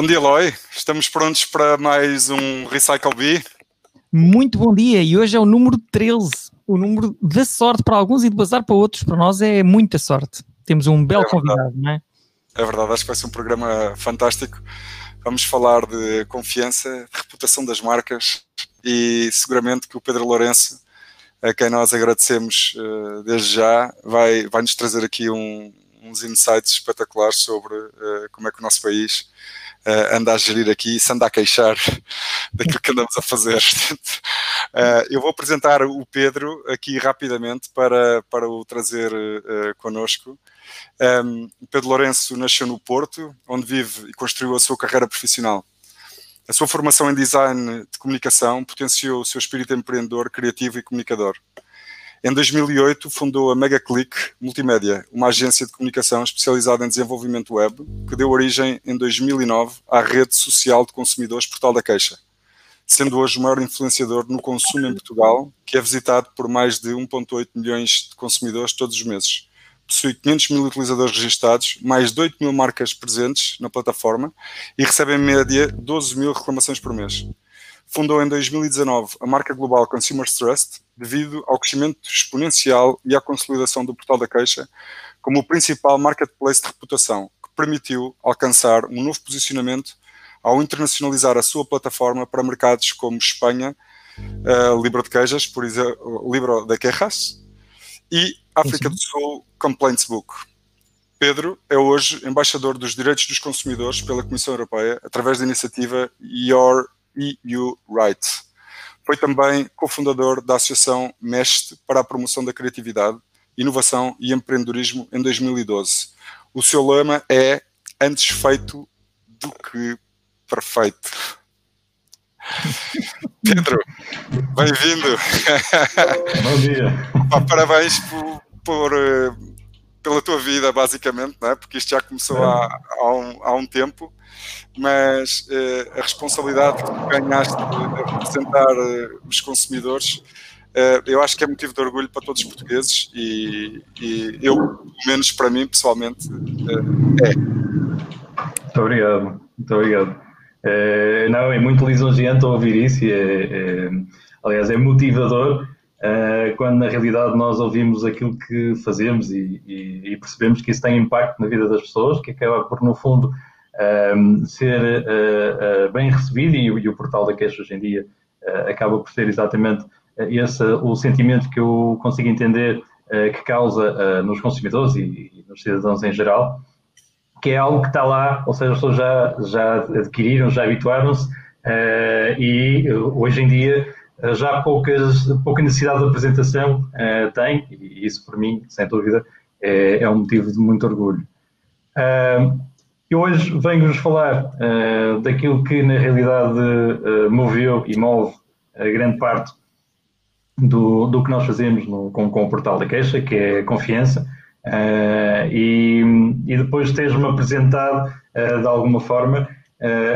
Bom dia, Eloy. Estamos prontos para mais um Recycle Bee. Muito bom dia e hoje é o número 13, o número da sorte para alguns e de bazar para outros. Para nós é muita sorte. Temos um belo é convidado, não é? É verdade, acho que vai ser um programa fantástico. Vamos falar de confiança, de reputação das marcas e seguramente que o Pedro Lourenço, a quem nós agradecemos uh, desde já, vai, vai nos trazer aqui um, uns insights espetaculares sobre uh, como é que o nosso país uh, anda a gerir aqui se anda a queixar daquilo que andamos a fazer. uh, eu vou apresentar o Pedro aqui rapidamente para, para o trazer uh, connosco. Um, o Pedro Lourenço nasceu no Porto, onde vive e construiu a sua carreira profissional. A sua formação em design de comunicação potenciou o seu espírito empreendedor, criativo e comunicador. Em 2008, fundou a MegaClick Multimédia, uma agência de comunicação especializada em desenvolvimento web, que deu origem em 2009 à rede social de consumidores Portal da Queixa, sendo hoje o maior influenciador no consumo em Portugal, que é visitado por mais de 1,8 milhões de consumidores todos os meses. Possui 500 mil utilizadores registados, mais de 8 mil marcas presentes na plataforma e recebe em média 12 mil reclamações por mês fundou em 2019 a marca global Consumers Trust, devido ao crescimento exponencial e à consolidação do Portal da Queixa como o principal marketplace de reputação, que permitiu alcançar um novo posicionamento ao internacionalizar a sua plataforma para mercados como Espanha, uh, Libro de Queijas, por exemplo, Libro de Quejas, e África do Sul, Complaints Book. Pedro é hoje embaixador dos direitos dos consumidores pela Comissão Europeia, através da iniciativa Your EU Right. Foi também cofundador da Associação MEST para a Promoção da Criatividade, Inovação e Empreendedorismo em 2012. O seu lema é antes feito do que perfeito. Pedro, bem-vindo. Bom dia. Parabéns por, por, eh, pela tua vida, basicamente, não é? porque isto já começou há, há, um, há um tempo mas uh, a responsabilidade que tu ganhaste de representar uh, os consumidores, uh, eu acho que é motivo de orgulho para todos os portugueses e, e eu, pelo menos para mim, pessoalmente, é. Muito obrigado, muito obrigado. É, não, é muito lisonjeante ouvir isso e é, é, aliás, é motivador quando na realidade nós ouvimos aquilo que fazemos e, e, e percebemos que isso tem impacto na vida das pessoas, que acaba por, no fundo, um, ser uh, uh, bem recebido e, e, o portal da queixa hoje em dia acaba por ser exatamente esse o sentimento que eu consigo entender que causa nos consumidores e, nos cidadãos em geral, que é algo que está lá, ou seja, as pessoas já, já adquiriram, já habituaram-se e hoje em dia já poucas, pouca necessidade de apresentação uh, tem, e isso para mim, sem dúvida, é, é um motivo de muito orgulho. Uh, e hoje venho-vos falar uh, daquilo que na realidade moveu e move a grande parte do, do que nós fazemos no, com, com o portal da queixa, que é a confiança, e, e depois teres-me apresentado de alguma forma,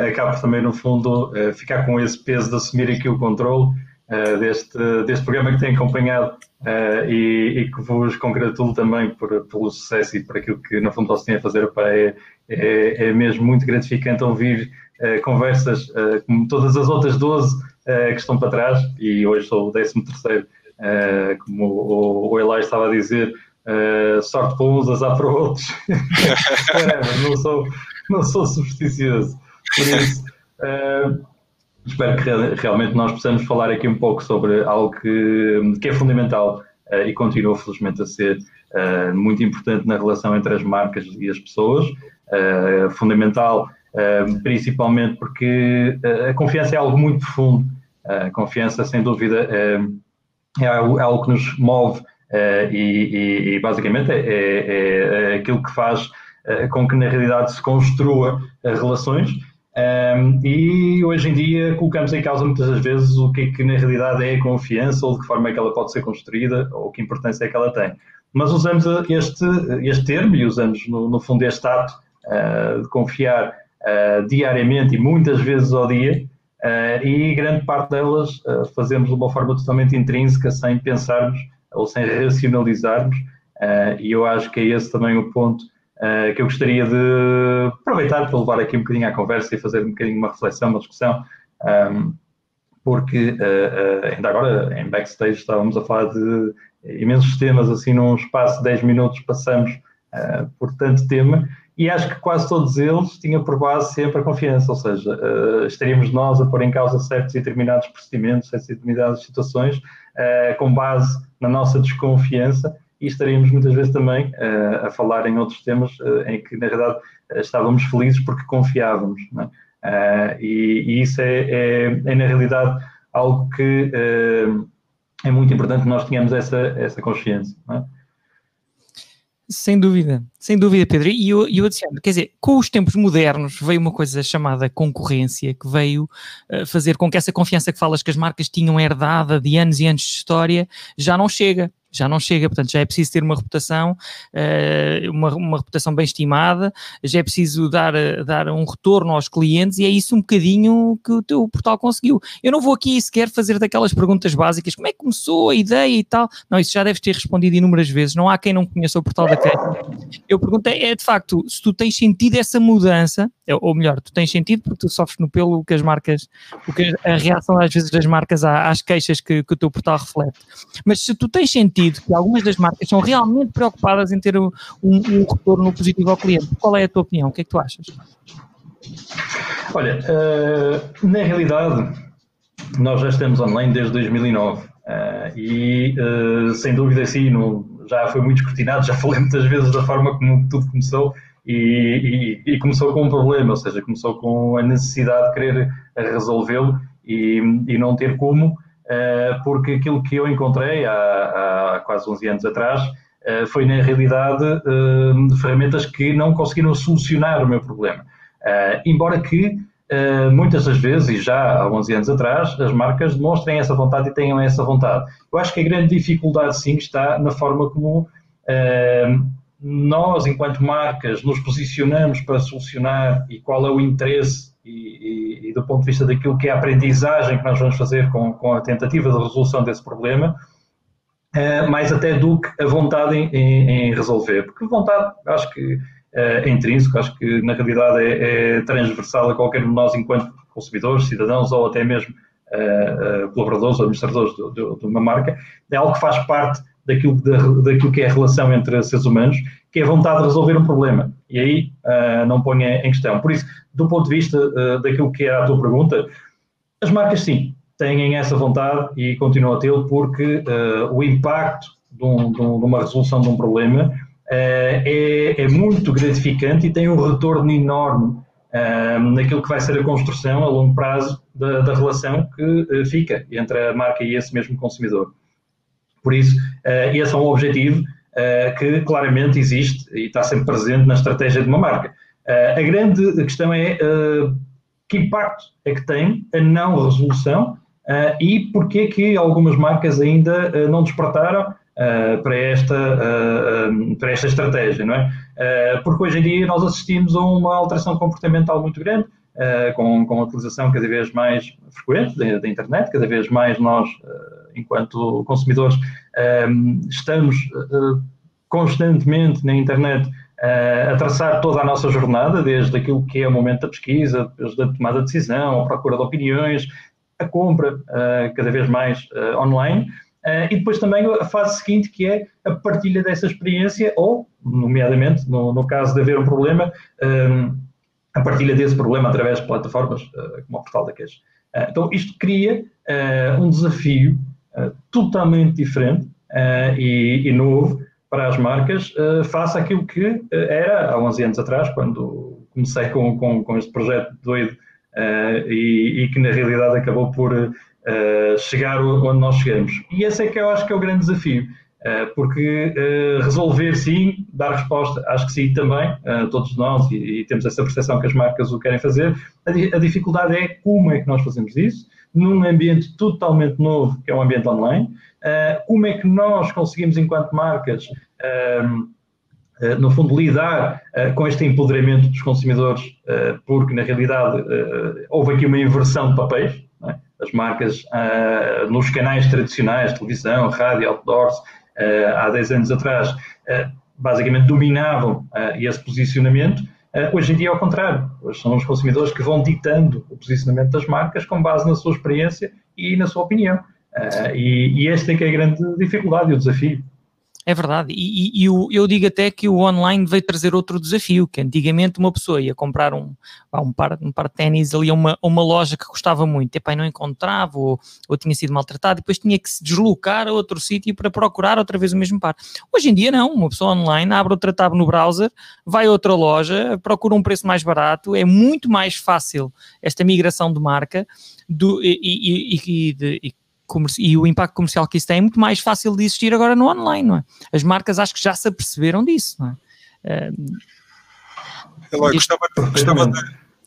acabo também no fundo ficar com esse peso de assumir aqui o controle deste, deste programa que tenho acompanhado e, e, que vos congratulo também por, pelo sucesso e por aquilo que no fundo vocês têm a fazer para é, é, é mesmo muito gratificante ouvir uh, conversas uh, como todas as outras 12 uh, que estão para trás, e hoje sou o 13 terceiro, como o, o Eli estava a dizer, sorte para uns, azar para outros. não, sou, não sou supersticioso. Por isso, espero que realmente nós possamos falar aqui um pouco sobre algo que, que é fundamental e continua felizmente a ser muito importante na relação entre as marcas e as pessoas, uh, fundamental, uh, principalmente porque a confiança é algo muito profundo. A confiança, sem dúvida, é é algo que nos move e, e, e, basicamente é, é, é, aquilo que faz com que na realidade se construa relações. Um, e hoje em dia colocamos em causa muitas das vezes o que é que na realidade é a confiança ou de que forma é que ela pode ser construída ou que importância é que ela tem. Mas usamos este, este termo e usamos no, no fundo este ato uh, de confiar uh, diariamente e muitas vezes ao dia, uh, e grande parte delas fazemos de uma forma totalmente intrínseca, sem pensarmos ou sem racionalizarmos, e eu acho que é esse também o ponto uh, que eu gostaria de aproveitar para levar aqui um bocadinho à conversa e fazer um bocadinho uma reflexão, uma discussão, um, porque uh, ainda agora em backstage estávamos a falar de imensos temas, assim num espaço de 10 minutos passamos por tanto tema, e acho que quase todos eles tinham por base sempre a confiança, ou seja, uh, estaríamos nós a pôr em causa certos e determinados procedimentos, certas e determinadas situações, uh, com base na nossa desconfiança, e estaríamos muitas vezes também uh, a falar em outros temas em que, na verdade, estávamos felizes porque confiávamos. É? E, e, isso é, é, é, na realidade, algo que é muito importante que nós tenhamos essa, essa consciência. É? Sem dúvida, sem dúvida, Pedro. E eu, eu adiciono, quer dizer, com os tempos modernos veio uma coisa chamada concorrência, que veio uh, fazer com que essa confiança que falas que as marcas tinham herdada de anos e anos de história já não chega já não chega, portanto já é preciso ter uma reputação, uh, uma, uma, reputação bem estimada, já é preciso dar, dar um retorno aos clientes e é isso um bocadinho que o teu portal conseguiu. Eu não vou aqui sequer fazer daquelas perguntas básicas, como é que começou a ideia e tal, não, isso já deves ter respondido inúmeras vezes, não há quem não conheça o portal da Queixa. Eu pergunto é, de facto, se tu tens sentido essa mudança, é, ou melhor, tu tens sentido porque tu sofres no pelo que as marcas, o que a reação às vezes das marcas às queixas que, que o teu portal reflete, mas se tu tens sentido sentido que algumas das marcas são realmente preocupadas em ter um, um retorno positivo ao cliente. Qual é a tua opinião? O que é que tu achas? Olha, uh, na realidade, nós já estamos online desde 2009 uh, e, uh, sem dúvida, sim, no, já foi muito escrutinado, já falei muitas vezes da forma como tudo começou e, e, e começou com um problema, ou seja, começou com a necessidade de querer resolvê-lo e, e não ter como. Eh, porque aquilo que eu encontrei há, há quase 11 anos atrás eh, foi, na realidade, eh, ferramentas que não conseguiram solucionar o meu problema. embora que, muitas das vezes, e já há 11 anos atrás, as marcas demonstrem essa vontade e tenham essa vontade. Eu acho que a grande dificuldade, sim, está na forma como nós, enquanto marcas, nos posicionamos para solucionar e qual é o interesse e, e, e, do ponto de vista daquilo que é a aprendizagem que nós vamos fazer com, com a tentativa de resolução desse problema, uh, mais até do que a vontade em, em, em resolver. Porque vontade, acho que uh, é intrínseco, acho que na realidade é, é, transversal a qualquer um de nós enquanto consumidores, cidadãos ou até mesmo uh, colaboradores ou administradores de, de, de, uma marca, é algo que faz parte daquilo, daquilo que é a relação entre seres humanos, que é a vontade de resolver um problema. E aí não ponha em questão. Por isso, do ponto de vista uh, daquilo que era a tua pergunta, as marcas sim, têm essa vontade e continuam a tê-lo porque uh, o impacto de, um, de, uma resolução de um problema uh, é, é, muito gratificante e tem um retorno enorme naquilo que vai ser a construção a longo prazo da, da relação que fica entre a marca e esse mesmo consumidor. Por isso, esse é um objetivo que claramente existe e está sempre presente na estratégia de uma marca. Uh, a grande questão é que impacto é que tem a não resolução e porquê que algumas marcas ainda não despertaram para, esta, para esta estratégia, não é? porque hoje em dia nós assistimos a uma alteração comportamental muito grande, com, com a utilização cada vez mais frequente da internet, cada vez mais nós, enquanto consumidores, estamos constantemente na internet a traçar toda a nossa jornada, desde aquilo que é o momento da pesquisa, desde a tomada de decisão, a procura de opiniões, a compra cada vez mais online, e depois também a fase seguinte, que é a partilha dessa experiência, ou, nomeadamente, no, no caso de haver um problema, a partilha desse problema através de plataformas como o Portal da Queixa. Então, isto cria um desafio totalmente diferente e, e novo, para as marcas uh, face àquilo que era há 11 anos atrás, quando comecei com, com, com este projeto doido e, e, que na realidade acabou por chegar onde nós chegamos. E esse é que eu acho que é o grande desafio, porque resolver sim, dar resposta, acho que sim também, todos nós, e, temos essa percepção que as marcas o querem fazer, a dificuldade é como é que nós fazemos isso, num ambiente totalmente novo, que é um ambiente online, uh, como é que nós conseguimos, enquanto marcas, uh, no fundo, lidar com este empoderamento dos consumidores, porque na realidade houve aqui uma inversão de papéis, é? as marcas nos canais tradicionais, televisão, rádio, outdoors, há 10 anos atrás, basicamente dominavam esse posicionamento, hoje em dia é ao contrário. Hoje são os consumidores que vão ditando o posicionamento das marcas com base na sua experiência e na sua opinião. e, e esta é que é a grande dificuldade e o desafio. É verdade, e, e, e eu, digo até que o online veio trazer outro desafio, que antigamente uma pessoa ia comprar um, um, par, um par de ténis ali a uma, uma loja que custava muito, e não encontrava, ou, ou tinha sido maltratado, depois tinha que se deslocar a outro sítio para procurar outra vez o mesmo par. Hoje em dia não, uma pessoa online abre outra tab no browser, vai a outra loja, procura um preço mais barato, é muito mais fácil esta migração de marca do, e, e, e, e o impacto comercial que isso tem é muito mais fácil de existir agora no online, não é? As marcas acho que já se aperceberam disso, não é? Uh, gostava, gostava, de,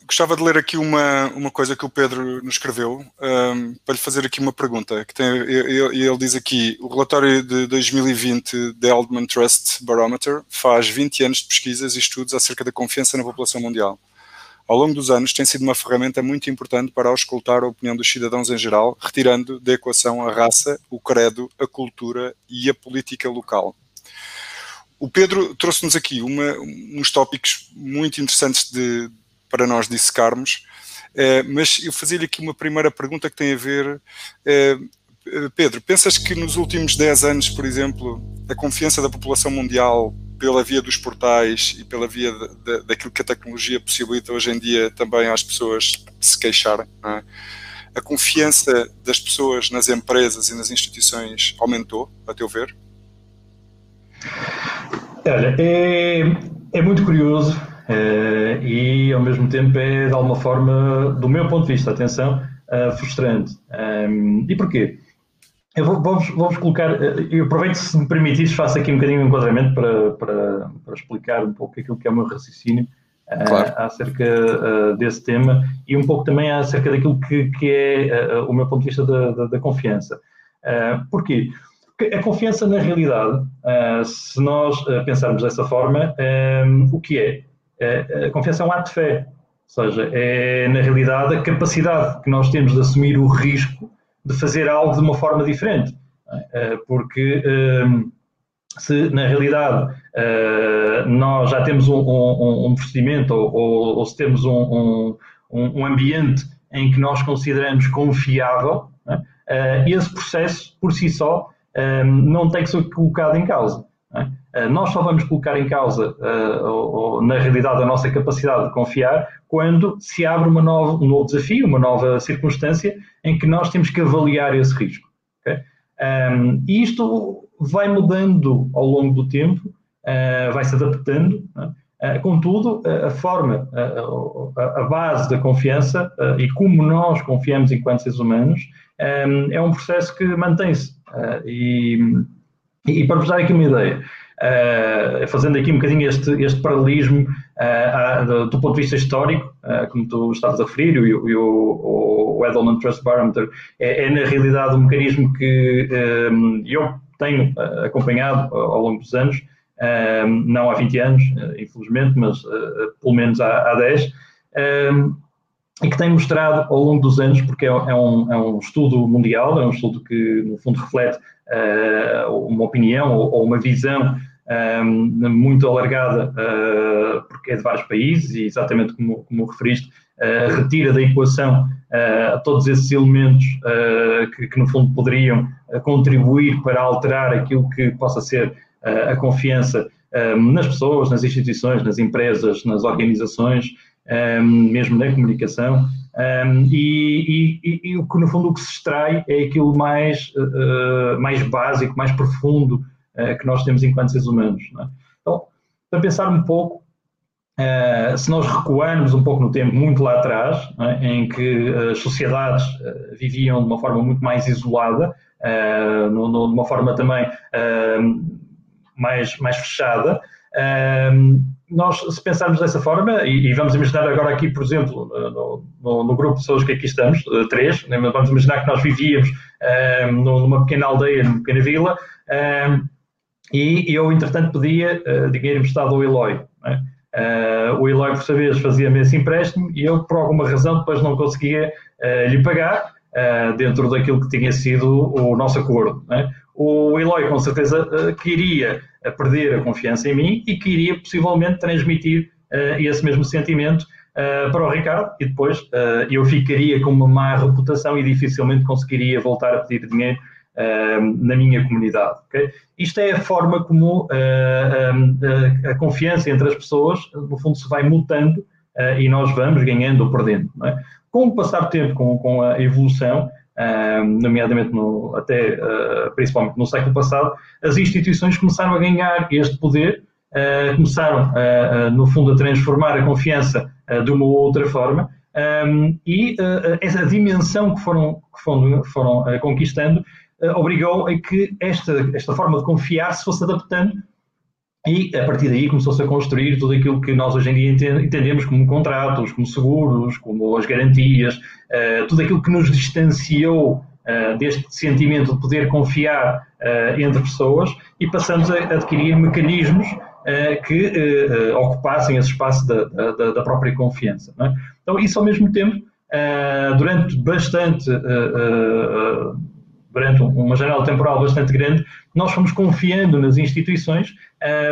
gostava de ler aqui uma, uma coisa que o Pedro nos escreveu um, para lhe fazer aqui uma pergunta. Que tem, ele, ele diz aqui: o relatório de 2020 da Eldman Trust Barometer faz 20 anos de pesquisas e estudos acerca da confiança na população mundial ao longo dos anos tem sido uma ferramenta muito importante para auscultar a opinião dos cidadãos em geral, retirando da equação a raça, o credo, a cultura e a política local. O Pedro trouxe-nos aqui uma, uns tópicos muito interessantes de, para nós dissecarmos, eh, mas eu fazia-lhe aqui uma primeira pergunta que tem a ver. Eh, Pedro, pensas que nos últimos 10 anos, por exemplo, a confiança da população mundial pela via dos portais e pela via de, de, daquilo que a tecnologia possibilita hoje em dia também às pessoas se queixarem. É? A confiança das pessoas nas empresas e nas instituições aumentou, a teu ver? Olha, é, é muito curioso é, e ao mesmo tempo é de alguma forma, do meu ponto de vista, atenção, é, frustrante. É, e porquê? Eu vou, vou-vos, vou colocar, eh, eu aproveito se me permitires, faço aqui um bocadinho de enquadramento para, para, para explicar um pouco aquilo que é o meu raciocínio eh, claro. uh, acerca uh, desse tema e um pouco também acerca daquilo que, que é uh, o meu ponto de vista da, da, da confiança. porquê? Porque a confiança na realidade, se nós pensarmos dessa forma, o que é? a confiança é um ato de fé, ou seja, é na realidade a capacidade que nós temos de assumir o risco de fazer algo de uma forma diferente. É? Eh, porque ehm, se na realidade eh, nós já temos um, um, um procedimento ou, ou, ou, se temos um, um, ambiente em que nós consideramos confiável, é? esse processo por si só ehm, não tem que ser colocado em causa. É? Nós só vamos colocar em causa, na realidade, a nossa capacidade de confiar quando se abre uma nova, um novo desafio, uma nova circunstância em que nós temos que avaliar esse risco. Okay? Um, e isto vai mudando ao longo do tempo, uh, vai se adaptando, uh, contudo, a, a forma, a, a, base da confiança uh, e como nós confiamos enquanto seres humanos um, é um processo que mantém-se. E, e, para vos dar aqui uma ideia, fazendo aqui um bocadinho este, este paralelismo uh, do, ponto de vista histórico, uh, como tu estavas a referir, e, o, o, o Edelman Trust Barometer é, é, na realidade um mecanismo que um, eu tenho acompanhado ao longo dos anos, um, não há 20 anos, infelizmente, mas pelo menos há, há 10. Um, e que tem mostrado ao longo dos anos, porque é, é, um, é um, estudo mundial, é um estudo que, no fundo, reflete uh, uma opinião ou, ou uma visão um, muito alargada, uh, porque é de vários países e, exatamente como, como referiste, uh, retira da equação uh, todos esses elementos que, que, no fundo, poderiam contribuir para alterar aquilo que possa ser a confiança nas pessoas, nas instituições, nas empresas, nas organizações, mesmo na comunicação. E, e, e, o que, no fundo, o que se extrai é aquilo mais, mais básico, mais profundo, eh, que nós temos enquanto seres humanos. É? Então, para pensar um pouco, se nós recuarmos um pouco no tempo, muito lá atrás, é? em que as sociedades viviam de uma forma muito mais isolada, de uma forma também mais, mais fechada, nós, se pensarmos dessa forma, e, e, vamos imaginar agora aqui, por exemplo, no, no, no, grupo de pessoas que aqui estamos, três, né? vamos imaginar que nós vivíamos numa pequena aldeia, numa pequena vila, e eu, entretanto, pedia uh, dinheiro emprestado ao Eloy. Né? Uh, o Eloy, por sua vez, fazia-me esse empréstimo e eu, por alguma razão, depois não conseguia uh, lhe pagar dentro daquilo que tinha sido o nosso acordo. Né? O Eloy com certeza queria perder a confiança em mim e queria possivelmente transmitir esse mesmo sentimento para o Ricardo e depois eu ficaria com uma má reputação e dificilmente conseguiria voltar a pedir dinheiro na minha comunidade. Okay? Isto é a forma como a confiança entre as pessoas, no fundo, se vai mutando e nós vamos ganhando ou perdendo. É? Com o passar do tempo, com a evolução, nomeadamente no, até principalmente no século passado, as instituições começaram a ganhar este poder, começaram, no fundo, a transformar a confiança de uma ou outra forma. e essa dimensão que foram, que foram, foram conquistando obrigou a que esta, esta forma de confiar se fosse adaptando e a partir daí começou-se a construir tudo aquilo que nós hoje em dia entendemos como contratos, como seguros, como as garantias, uh, tudo aquilo que nos distanciou uh, deste sentimento de poder confiar uh, entre pessoas e passamos a adquirir mecanismos que ocupassem esse espaço da, da, da própria confiança. É? Então, isso ao mesmo tempo, durante bastante durante uma janela temporal bastante grande, nós fomos confiando nas instituições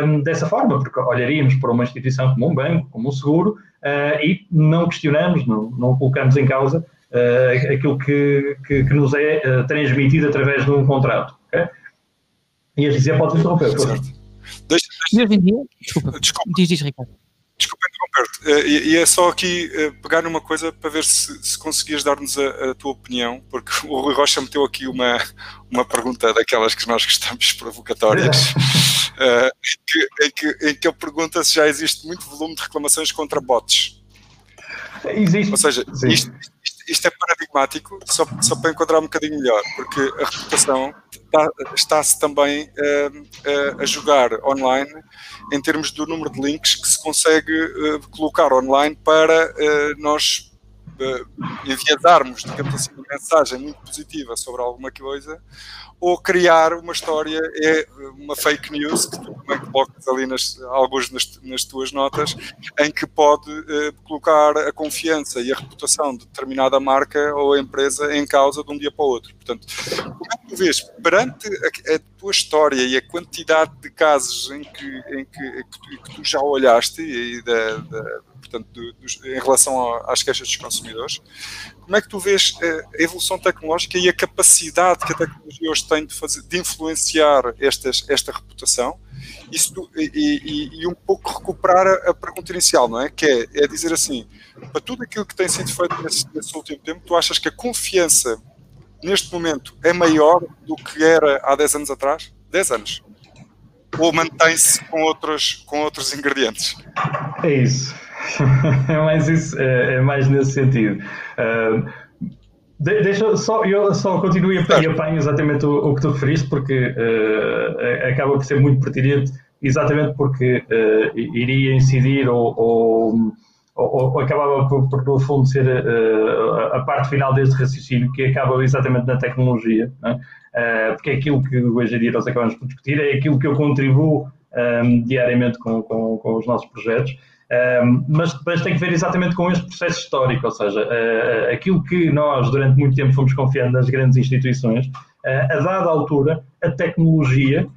um, dessa forma, porque olharíamos para uma instituição como um banco, como um seguro, uh, e não questionamos, não, não colocamos em causa uh, aquilo que, que, que, nos é uh, transmitido através de um contrato. Okay? E a dizer, pode interromper. Certo. Deixa, deixa... Desculpa, Desculpa. Diz, diz, Ricardo. Desculpa uh, e, e, é só aqui uh, pegar numa coisa para ver se, se conseguias dar-nos a, a, tua opinião, porque o Rui Rocha meteu aqui uma, uma pergunta daquelas que nós gostamos provocatórias, uh, em, que, em, que, em que ele pergunta se já existe muito volume de reclamações contra bots. Existe. Ou seja, isto, isto, isto, é paradigmático, só, só para enquadrar um bocadinho melhor, porque a reputação está-se também uh, a jogar online em termos do número de links que se consegue uh, colocar online para uh, nós enviarmos, digamos assim, uma mensagem muito positiva sobre alguma coisa ou criar uma história, é uma fake news, que tu também colocas ali nas, alguns nas, nas tuas notas, em que pode uh, colocar a confiança e a reputação de determinada marca ou empresa em causa de um dia para o outro. Portanto, como é que tu vês, perante a, a tua história e a quantidade de casos em que, em que, que, tu, que tu, já olhaste e da portanto, em relação às queixas dos consumidores, como é que tu vês eh, a evolução tecnológica e a capacidade que a tecnologia hoje tem de, fazer, de influenciar estas, esta reputação Isso, e, e, e, um pouco recuperar a, a, pergunta inicial, não é? Que é, é, dizer assim, para tudo aquilo que tem sido feito nesse, nesse último tempo, tu achas que a confiança neste momento é maior do que era há 10 anos atrás? 10 anos. Ou mantém-se com outros, com outros ingredientes? É isso. é mais isso, é, é mais nesse sentido. Uh, deixa só, eu só continuo e apanho exatamente o, o, que tu referiste, porque uh, acaba por ser muito pertinente, exatamente porque uh, iria incidir ou, ou, ou, ou acabava por, por, no fundo, ser a parte final deste raciocínio, que acaba exatamente na tecnologia, né? porque é aquilo que hoje em dia nós acabamos por discutir, é aquilo que eu contribuo um, diariamente com, com, com os nossos projetos. Mas depois tem que ver exatamente com este processo histórico, ou seja, uh, aquilo que nós durante muito tempo fomos confiando nas grandes instituições, uh, a dada altura, a tecnologia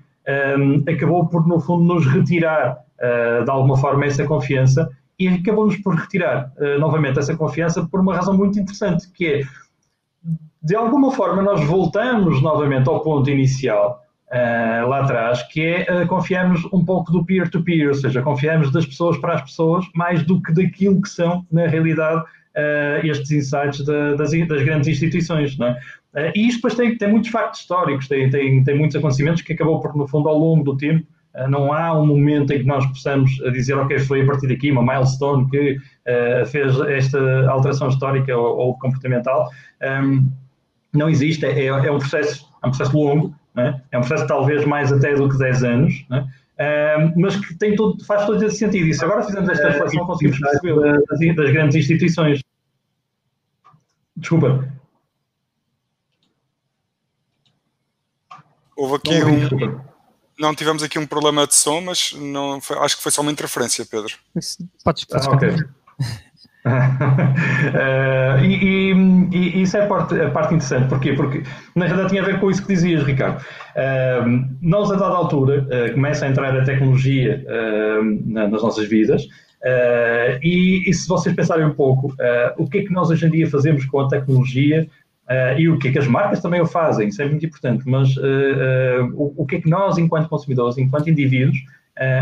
um, acabou por, no fundo, nos retirar uh, de alguma forma essa confiança e acabou-nos por retirar novamente essa confiança por uma razão muito interessante, que é, de alguma forma, nós voltamos novamente ao ponto inicial uh, lá atrás, que é uh, confiarmos um pouco do peer-to-peer, -peer, ou seja, confiarmos das pessoas para as pessoas mais do que daquilo que são, na realidade, uh, estes insights da, das, das, grandes instituições. Não é? e isto depois tem, tem muitos factos históricos, tem, tem, tem muitos acontecimentos que acabou por, no fundo, ao longo do tempo, não há um momento em que nós possamos dizer, ok, foi a partir daqui uma milestone que uh, fez esta alteração histórica ou, ou comportamental. Um, não existe, é, é, um processo, é um processo longo, é? é um processo talvez mais até do que 10 anos, é? mas que tem todo, faz todo esse sentido. E se agora fizermos esta reflexão, conseguimos perceber das, das grandes instituições. Desculpa. Houve aqui um. Não tivemos aqui um problema de som, mas não foi, acho que foi só uma interferência, Pedro. Podes, podes ah, okay. Uh, e, e, e, isso é a parte, a parte, interessante. Porquê? Porque na verdade tinha a ver com isso que dizias, Ricardo. Uh, nós, a dada altura, uh, começa a entrar a tecnologia na, nas nossas vidas. E, e, se vocês pensarem um pouco, o que é que nós hoje em dia fazemos com a tecnologia e o que é que as marcas também o fazem, isso é muito importante, mas o, o, que é que nós, enquanto consumidores, enquanto indivíduos,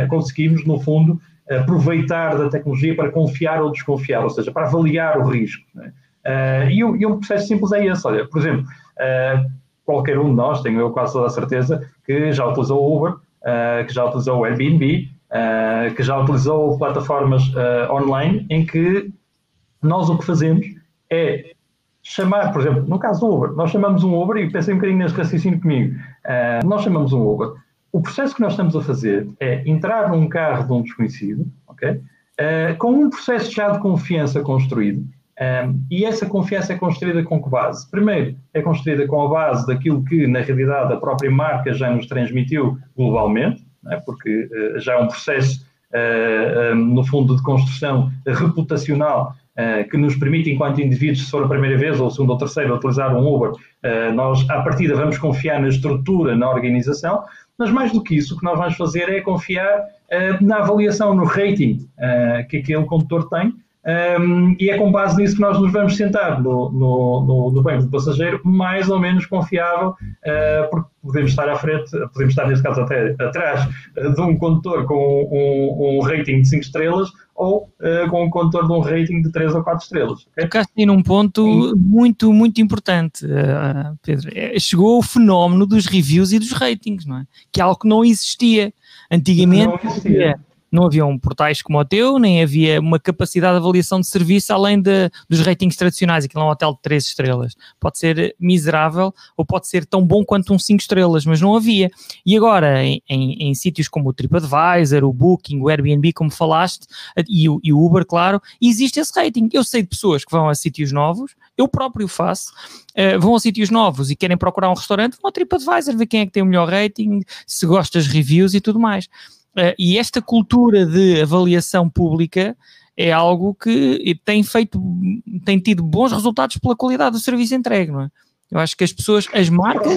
conseguimos, no fundo, aproveitar da tecnologia para confiar ou desconfiar, ou seja, para avaliar o risco. Uh, e, e, um, processo simples é esse. Olha, por exemplo, uh, qualquer um de nós, tenho eu quase toda a certeza, que já utilizou o Uber, uh, que já utilizou o Airbnb, que já utilizou plataformas online em que nós o que fazemos é chamar, por exemplo, no caso do Uber, nós chamamos um Uber, e pensei um bocadinho neste raciocínio comigo, nós chamamos um Uber, o processo que nós estamos a fazer é entrar num carro de um desconhecido, ok? Uh, com um processo já de confiança construído. Um, eh, e essa confiança é construída com que base? Primeiro, é construída com a base daquilo que, na realidade, a própria marca já nos transmitiu globalmente, é? porque uh, já é um processo, uh, um, no fundo, de construção reputacional que nos permite, enquanto indivíduos, se for a primeira vez, ou segunda ou terceira, utilizar um Uber, nós, à partida, vamos confiar na estrutura, na organização, mas mais do que isso, o que nós vamos fazer é confiar uh, na avaliação, no rating uh, que aquele condutor tem, um, ehm, e é com base nisso que nós nos vamos sentar no, no, no, no banco do passageiro mais ou menos confiável, uh, porque podemos estar à frente, podemos estar nesse caso até atrás de um condutor com um, um rating de 5 estrelas ou uh, com um condutor de um rating de 3 ou 4 estrelas. Okay? Tocaste num ponto muito, muito importante, uh, Pedro. É, chegou o fenómeno dos reviews e dos ratings, não é? Que é algo que não existia. Antigamente não existia não haviam portais como o teu, nem havia uma capacidade de avaliação de serviço além de, dos ratings tradicionais. Aquilo é um hotel de 3 estrelas. Pode ser miserável ou pode ser tão bom quanto um 5 estrelas, mas não havia. E agora, em, em, em, sítios como o TripAdvisor, o Booking, o Airbnb, como falaste, e o, e o Uber, claro, existe esse rating. Eu sei de pessoas que vão a sítios novos, eu próprio faço, uh, vão a sítios novos e querem procurar um restaurante, vão ao TripAdvisor, ver quem é que tem o melhor rating, se gosta das reviews e tudo mais. Uh, e esta cultura de avaliação pública é algo que tem feito, tem tido bons resultados pela qualidade do serviço entregue, não é? Eu acho que as pessoas, as marcas.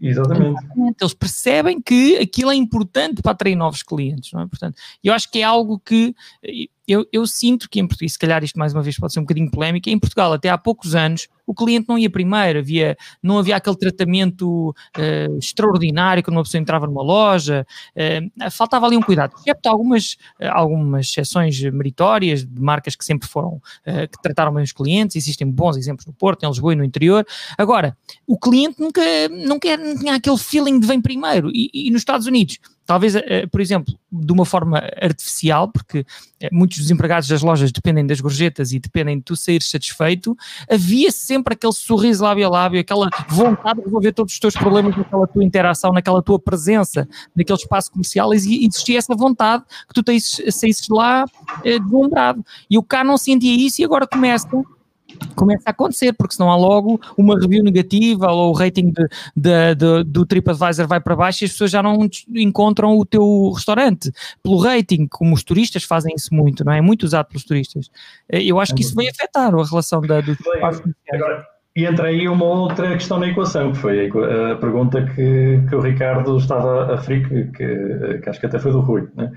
Exatamente. exatamente. Eles percebem que aquilo é importante para atrair novos clientes, não é? Portanto, eu acho que é algo que eu, eu sinto que em Portugal, se calhar isto mais uma vez pode ser um bocadinho polémico, em Portugal até há poucos anos o cliente não ia primeiro, havia, não havia aquele tratamento uh, extraordinário quando uma pessoa entrava numa loja, uh, faltava ali um cuidado, excepto algumas, uh, algumas exceções meritórias de marcas que sempre foram, que trataram bem os clientes, existem bons exemplos no Porto, em Lisboa e no interior. Agora, o cliente nunca, quer, não tinha aquele feeling de vem primeiro, e, e nos Estados Unidos talvez, eh, por exemplo, de uma forma artificial, porque eh, muitos dos empregados das lojas dependem das gorjetas e dependem de tu saíres satisfeito, havia sempre aquele sorriso lábio a lábio, aquela vontade de resolver todos os teus problemas naquela tua interação, naquela tua presença, naquele espaço comercial, e existia essa vontade que tu saísses lá eh, deslumbrado. E o cá não sentia isso e agora começa começa a acontecer, porque senão há logo uma review negativa ou o rating de, de, de, do TripAdvisor vai para baixo e as pessoas já não encontram o teu restaurante pelo rating, como os turistas fazem isso muito, não é? é muito usado pelos turistas. Eh, eu acho que isso vai afetar a relação da, do Agora, e entra aí uma outra questão na equação, que foi a pergunta que, que o Ricardo estava a referir, que, que, que acho que até foi do Rui, né?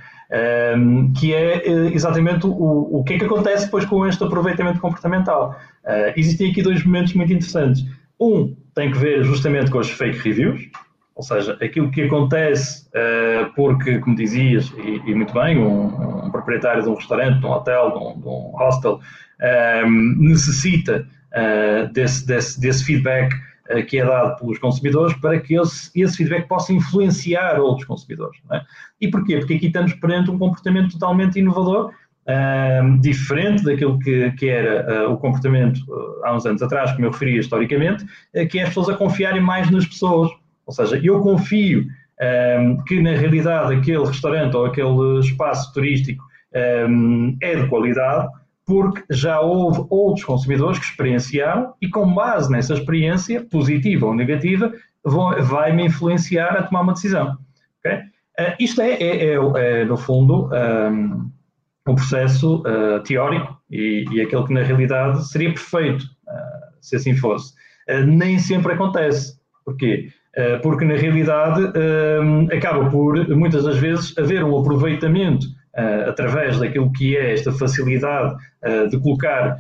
Um, que é eh, exatamente o, o que é que acontece depois com este aproveitamento comportamental. Uh, existem aqui dois momentos muito interessantes. Um tem que ver justamente com os fake reviews, ou seja, aquilo que acontece uh, porque, como dizias, e, e muito bem, um, um, proprietário de um restaurante, de um hotel, de um, de um hostel, um, necessita uh, desse, desse, desse, feedback que é dado pelos consumidores para que esse, esse feedback possa influenciar outros consumidores. É? E porquê? Porque aqui estamos perante um comportamento totalmente inovador, uh, diferente daquilo que, que era o comportamento há uns anos atrás, como eu referia historicamente, que é as pessoas a confiarem mais nas pessoas. Ou seja, eu confio que na realidade aquele restaurante ou aquele espaço turístico é de qualidade, porque já houve outros consumidores que experienciaram e, com base nessa experiência, positiva ou negativa, vai-me influenciar a tomar uma decisão. Okay? Uh, isto é, é, é, é, no fundo, um, um processo uh, teórico e, e, aquele que na realidade seria perfeito, uh, se assim fosse. Nem sempre acontece. Porquê? porque na realidade acaba por, muitas das vezes, haver um aproveitamento através daquilo que é esta facilidade de colocar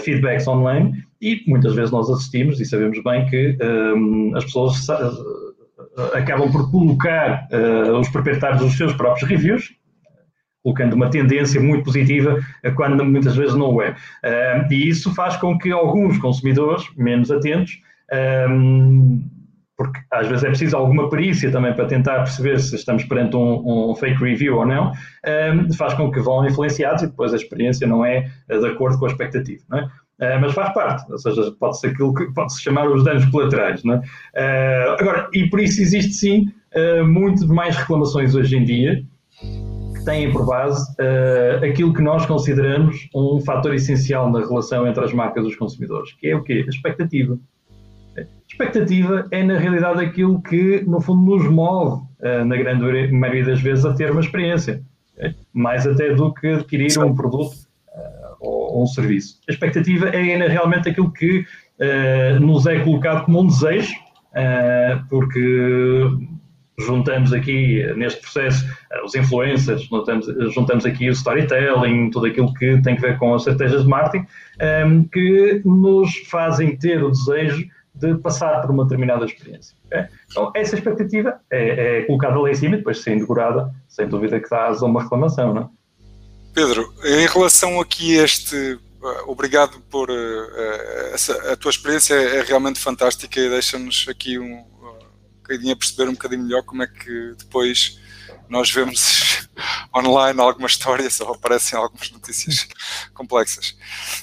feedbacks online e muitas vezes nós assistimos e sabemos bem que as pessoas acabam por colocar os proprietários dos seus próprios reviews, colocando uma tendência muito positiva, quando muitas vezes não é. e isso faz com que alguns consumidores, menos atentos, porque às vezes é preciso alguma perícia também para tentar perceber se estamos perante um, um fake review ou não, faz com que vão influenciados e depois a experiência não é de acordo com a expectativa. Não é? Uh, mas faz parte, ou seja, pode ser aquilo que pode-se chamar os danos colaterais. Não é? uh, agora, e por isso existe sim uh, muito mais reclamações hoje em dia, têm por base uh, aquilo que nós consideramos um fator essencial na relação entre as marcas e os consumidores, que é o quê? A expectativa. Expectativa é, na realidade, aquilo que, no fundo, nos move, uh, na grande maioria das vezes, a ter uma experiência. Okay? Mais até do que adquirir Sim. um produto uh, ou, um serviço. A expectativa é, realmente aquilo que nos é colocado como um desejo, porque juntamos aqui neste processo eh, os influencers, juntamos, juntamos aqui o storytelling, tudo aquilo que tem a ver com as estratégias de marketing, que nos fazem ter o desejo de passar por uma determinada experiência. Okay? Então, essa expectativa é, é, colocada lá em cima e depois sendo curada, sem dúvida que dá a uma reclamação, não é? Pedro, em relação aqui a este, eh, obrigado por uh, essa, a tua experiência é realmente fantástica e deixa-nos aqui um, bocadinho a perceber um bocadinho melhor como é que depois nós vemos online algumas histórias ou aparecem algumas notícias complexas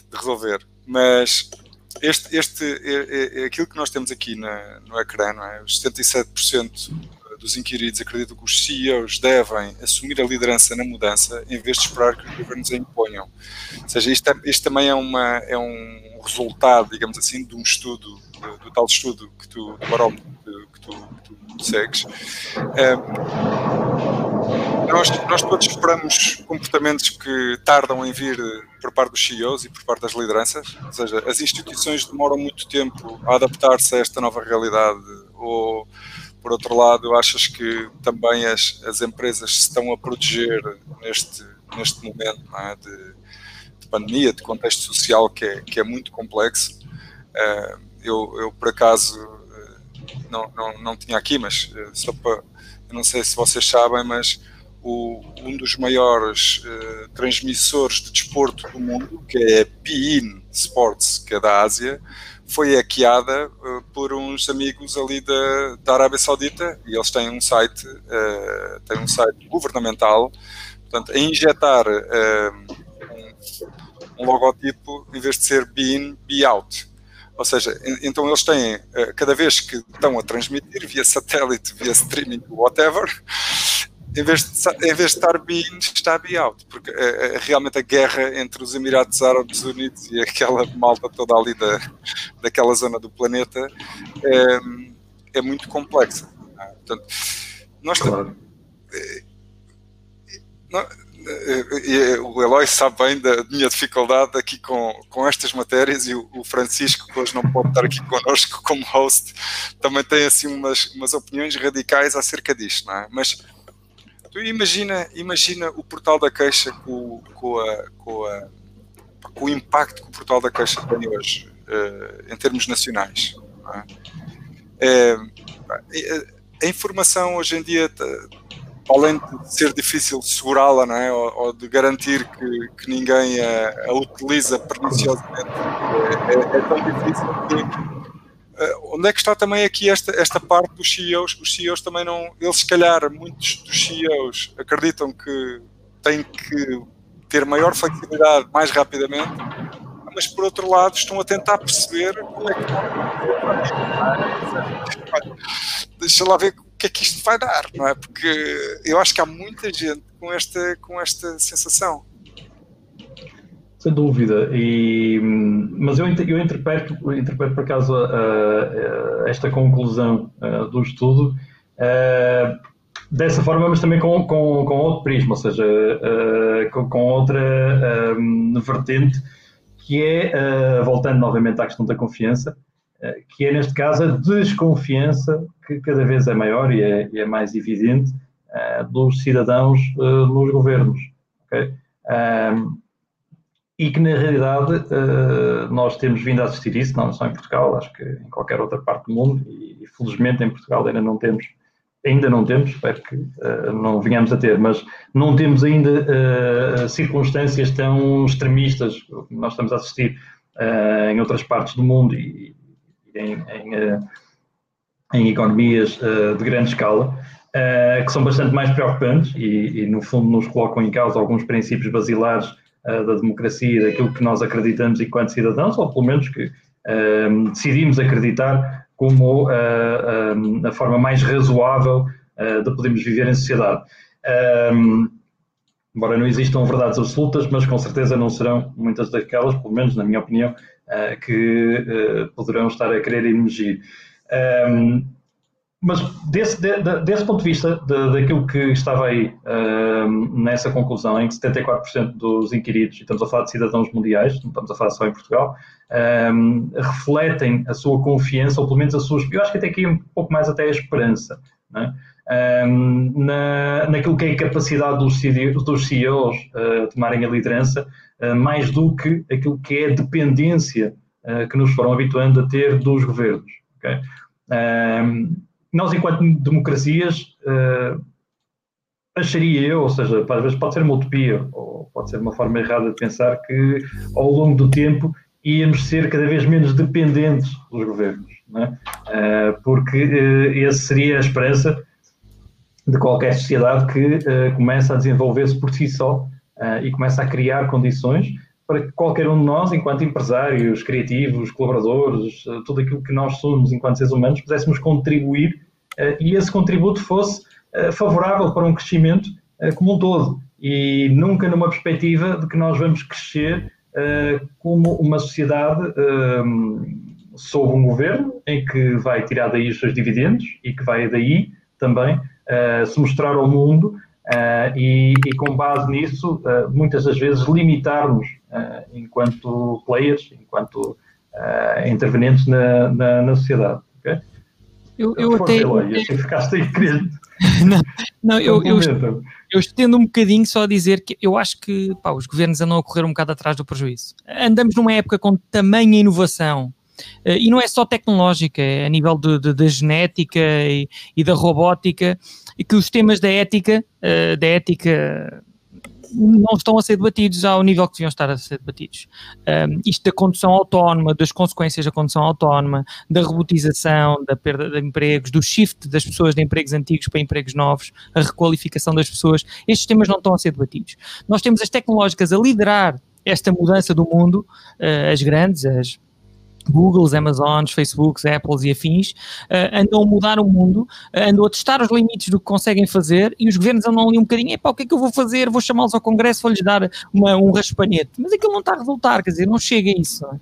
de resolver. Mas este, este é, é, é aquilo que nós temos aqui na, no ecrã, não é? Os 77% dos inquiridos acreditam que os CEOs devem assumir a liderança na mudança em vez de esperar que os governos a imponham. Ou seja, isto, isto também é, uma, é um resultado, digamos assim, de um estudo, do tal estudo que tu, do barómetro que tu, que tu segues. nós, nós todos esperamos comportamentos que tardam em vir por parte dos CEOs e por parte das lideranças, ou seja, as instituições demoram muito tempo a adaptar-se a esta nova realidade ou por outro lado, achas que também as, as empresas se estão a proteger neste, neste momento é? de, de, pandemia, de contexto social que é, que é muito complexo? Uh, eu, eu, por acaso, não, não, não tinha aqui, mas uh, só para. Não sei se vocês sabem, mas o, um dos maiores uh, transmissores de desporto do mundo, que é a PIN Sports, que é da Ásia, foi hackeada uh, por uns amigos ali da, da Arábia Saudita e eles têm um site, uh, têm um site governamental, portanto, a injetar um, um, logotipo em vez de ser be in, be out. Ou seja, então eles têm, eh, cada vez que estão a transmitir via satélite, via streaming, whatever, em vez de, em vez de estar be in, está be out, porque é, é, realmente a guerra entre os Emirados Árabes Unidos e aquela malta toda ali da, daquela zona do planeta é, é muito complexa. Portanto, nós claro. O Eloy sabe bem da minha dificuldade aqui com, com estas matérias e o, Francisco, que hoje não pode estar aqui connosco como host, também tem assim umas, umas opiniões radicais acerca disto, não é? Mas tu imagina, imagina o portal da queixa com, com, a, com, a, com o impacto que o portal da queixa tem hoje, uh, em termos nacionais. É? É, a informação hoje em dia além de ser difícil segurá-la, não é? Ou, ou, de garantir que, que ninguém a, a utiliza perniciosamente, é, é, é, tão difícil que. Uh, onde é que está também aqui esta, esta parte dos CEOs? Os CEOs também não. Eles, se calhar, muitos dos CEOs acreditam que têm que ter maior flexibilidade mais rapidamente, mas por outro lado estão a tentar perceber como é que. Deixa lá ver que é que isto vai dar, não é? Porque eu acho que há muita gente com esta, com esta sensação. Sem dúvida, e, mas eu, eu interpreto, interpreto por acaso uh, uh, esta conclusão uh, do estudo dessa forma, mas também com, com, com outro prisma, ou seja, uh, com, com, outra vertente, que é, uh, voltando novamente à questão da confiança, uh, que é neste caso a desconfiança que cada vez é maior e é, e é mais evidente dos cidadãos nos governos. Okay? E que na realidade nós temos vindo a assistir isso, não só em Portugal, acho que em qualquer outra parte do mundo, e, felizmente em Portugal ainda não temos, ainda não temos, espero que não venhamos a ter, mas não temos ainda circunstâncias tão extremistas como nós estamos a assistir em outras partes do mundo e em, em, em, economias de grande escala. que são bastante mais preocupantes e, e, no fundo, nos colocam em causa alguns princípios basilares da democracia daquilo que nós acreditamos enquanto cidadãos, ou pelo menos que decidimos acreditar como a forma mais razoável de podermos viver em sociedade. embora não existam verdades absolutas, mas com certeza não serão muitas daquelas, pelo menos na minha opinião, que poderão estar a querer emergir. Um, mas desse, de, desse ponto de vista, de, daquilo que estava aí uh, nessa conclusão, em que 74% dos inquiridos, e estamos a falar de cidadãos mundiais, não estamos a falar só em Portugal, uh, refletem a sua confiança, ou pelo menos a sua, eu acho que até aqui um pouco mais até a esperança, né? uh, na, naquilo que é a capacidade dos, dos CEOs uh, tomarem a liderança, uh, mais do que aquilo que é a dependência uh, que nos foram habituando a ter dos governos. Okay? nós, enquanto democracias, uh, acharia eu, ou seja, às vezes pode ser uma utopia, ou pode ser uma forma errada de pensar que ao longo do tempo íamos ser cada vez menos dependentes dos governos, é? porque essa seria a esperança de qualquer sociedade que começa a desenvolver-se por si só e começa a criar condições para que qualquer um de nós, enquanto empresários, criativos, colaboradores, eh, tudo aquilo que nós somos enquanto seres humanos, pudéssemos contribuir eh, e esse contributo fosse favorável para um crescimento como um todo. E nunca numa perspectiva de que nós vamos crescer como uma sociedade sob um governo em que vai tirar daí os seus dividendos e que vai daí também se mostrar ao mundo Uh, e, e, com base nisso, uh, muitas das vezes limitarmos uh, enquanto players, enquanto intervenientes na, na, na sociedade. Okay? Eu, eu até. assim ficaste aí querendo. não, não eu, eu, eu, estendo um bocadinho só a dizer que eu acho que pá, os governos andam a correr um bocado atrás do prejuízo. Andamos numa época com tamanha inovação. E não é só tecnológica, é a nível da genética e, e, da robótica, e que os temas da ética, uh, da ética não estão a ser debatidos ao nível que deviam estar a ser debatidos. Um, isto da condução autónoma, das consequências da condução autónoma, da robotização, da perda de empregos, do shift das pessoas de empregos antigos para empregos novos, a requalificação das pessoas, estes temas não estão a ser debatidos. Nós temos as tecnológicas a liderar esta mudança do mundo, uh, as grandes, as Googles, Amazons, Facebooks, Apples e afins uh, andam a mudar o mundo, uh, andam a testar os limites do que conseguem fazer e os governos andam ali um bocadinho, epá, o que é que eu vou fazer? Vou chamá-los ao Congresso, vou-lhes dar uma, um raspanete. Mas aquilo não está a resultar, quer dizer, não chega a isso. É?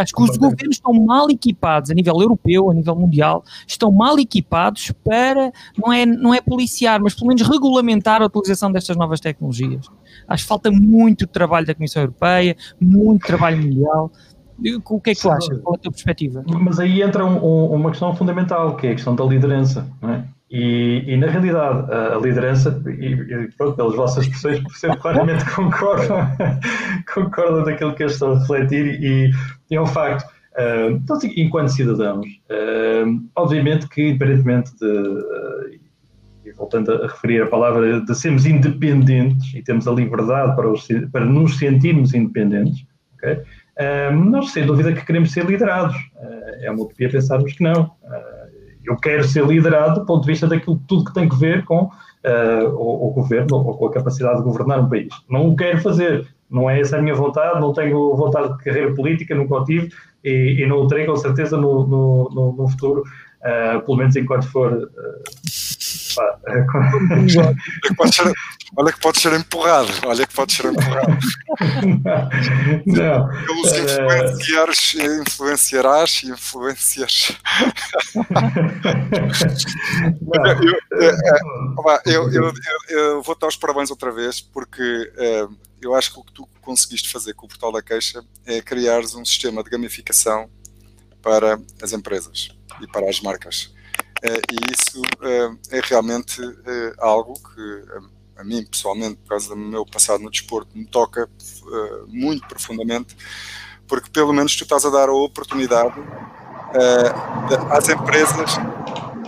Acho que os governos estão mal equipados, a nível europeu, a nível mundial, estão mal equipados para, não é, não é policiar, mas pelo menos regulamentar a utilização destas novas tecnologias. Acho que falta muito trabalho da Comissão Europeia, muito trabalho mundial. O que é que tu achas? Qual é a tua perspectiva? Mas aí entra um, um, uma questão fundamental, que é a questão da liderança. É? E, e, na realidade, a, liderança, e, e pronto, pelas vossas expressões, percebo claramente concordam, concordam daquilo que eu estou a refletir, e, e é um facto. Uh, então, enquanto cidadãos, uh, obviamente que, independentemente de. Uh, e voltando a referir a palavra, de sermos independentes e temos a liberdade para, os, para nos sentirmos independentes, okay? Nós, sem dúvida, que queremos ser liderados. Uh, é uma utopia pensarmos que não. Uh, eu quero ser liderado do ponto de vista daquilo tudo que tem que ver com uh, o, o, governo ou com a capacidade de governar um país. Não o quero fazer. Não é essa a minha vontade, não tenho vontade de carreira política, nunca o tive e, e não o terei com certeza no, no, no, futuro, pelo menos enquanto for olha que pode ser empurrado, olha que pode ser empurrado. Não. Pelos influenciares, influenciarás e influencias. eu, eu, eu, eu, vou dar os parabéns outra vez, porque eu acho que o que tu conseguiste fazer com o Portal da Queixa é criares um sistema de gamificação para as empresas e para as marcas. E isso é realmente algo que a mim pessoalmente, por causa do meu passado no desporto, me toca muito profundamente, porque pelo menos tu estás a dar a oportunidade às empresas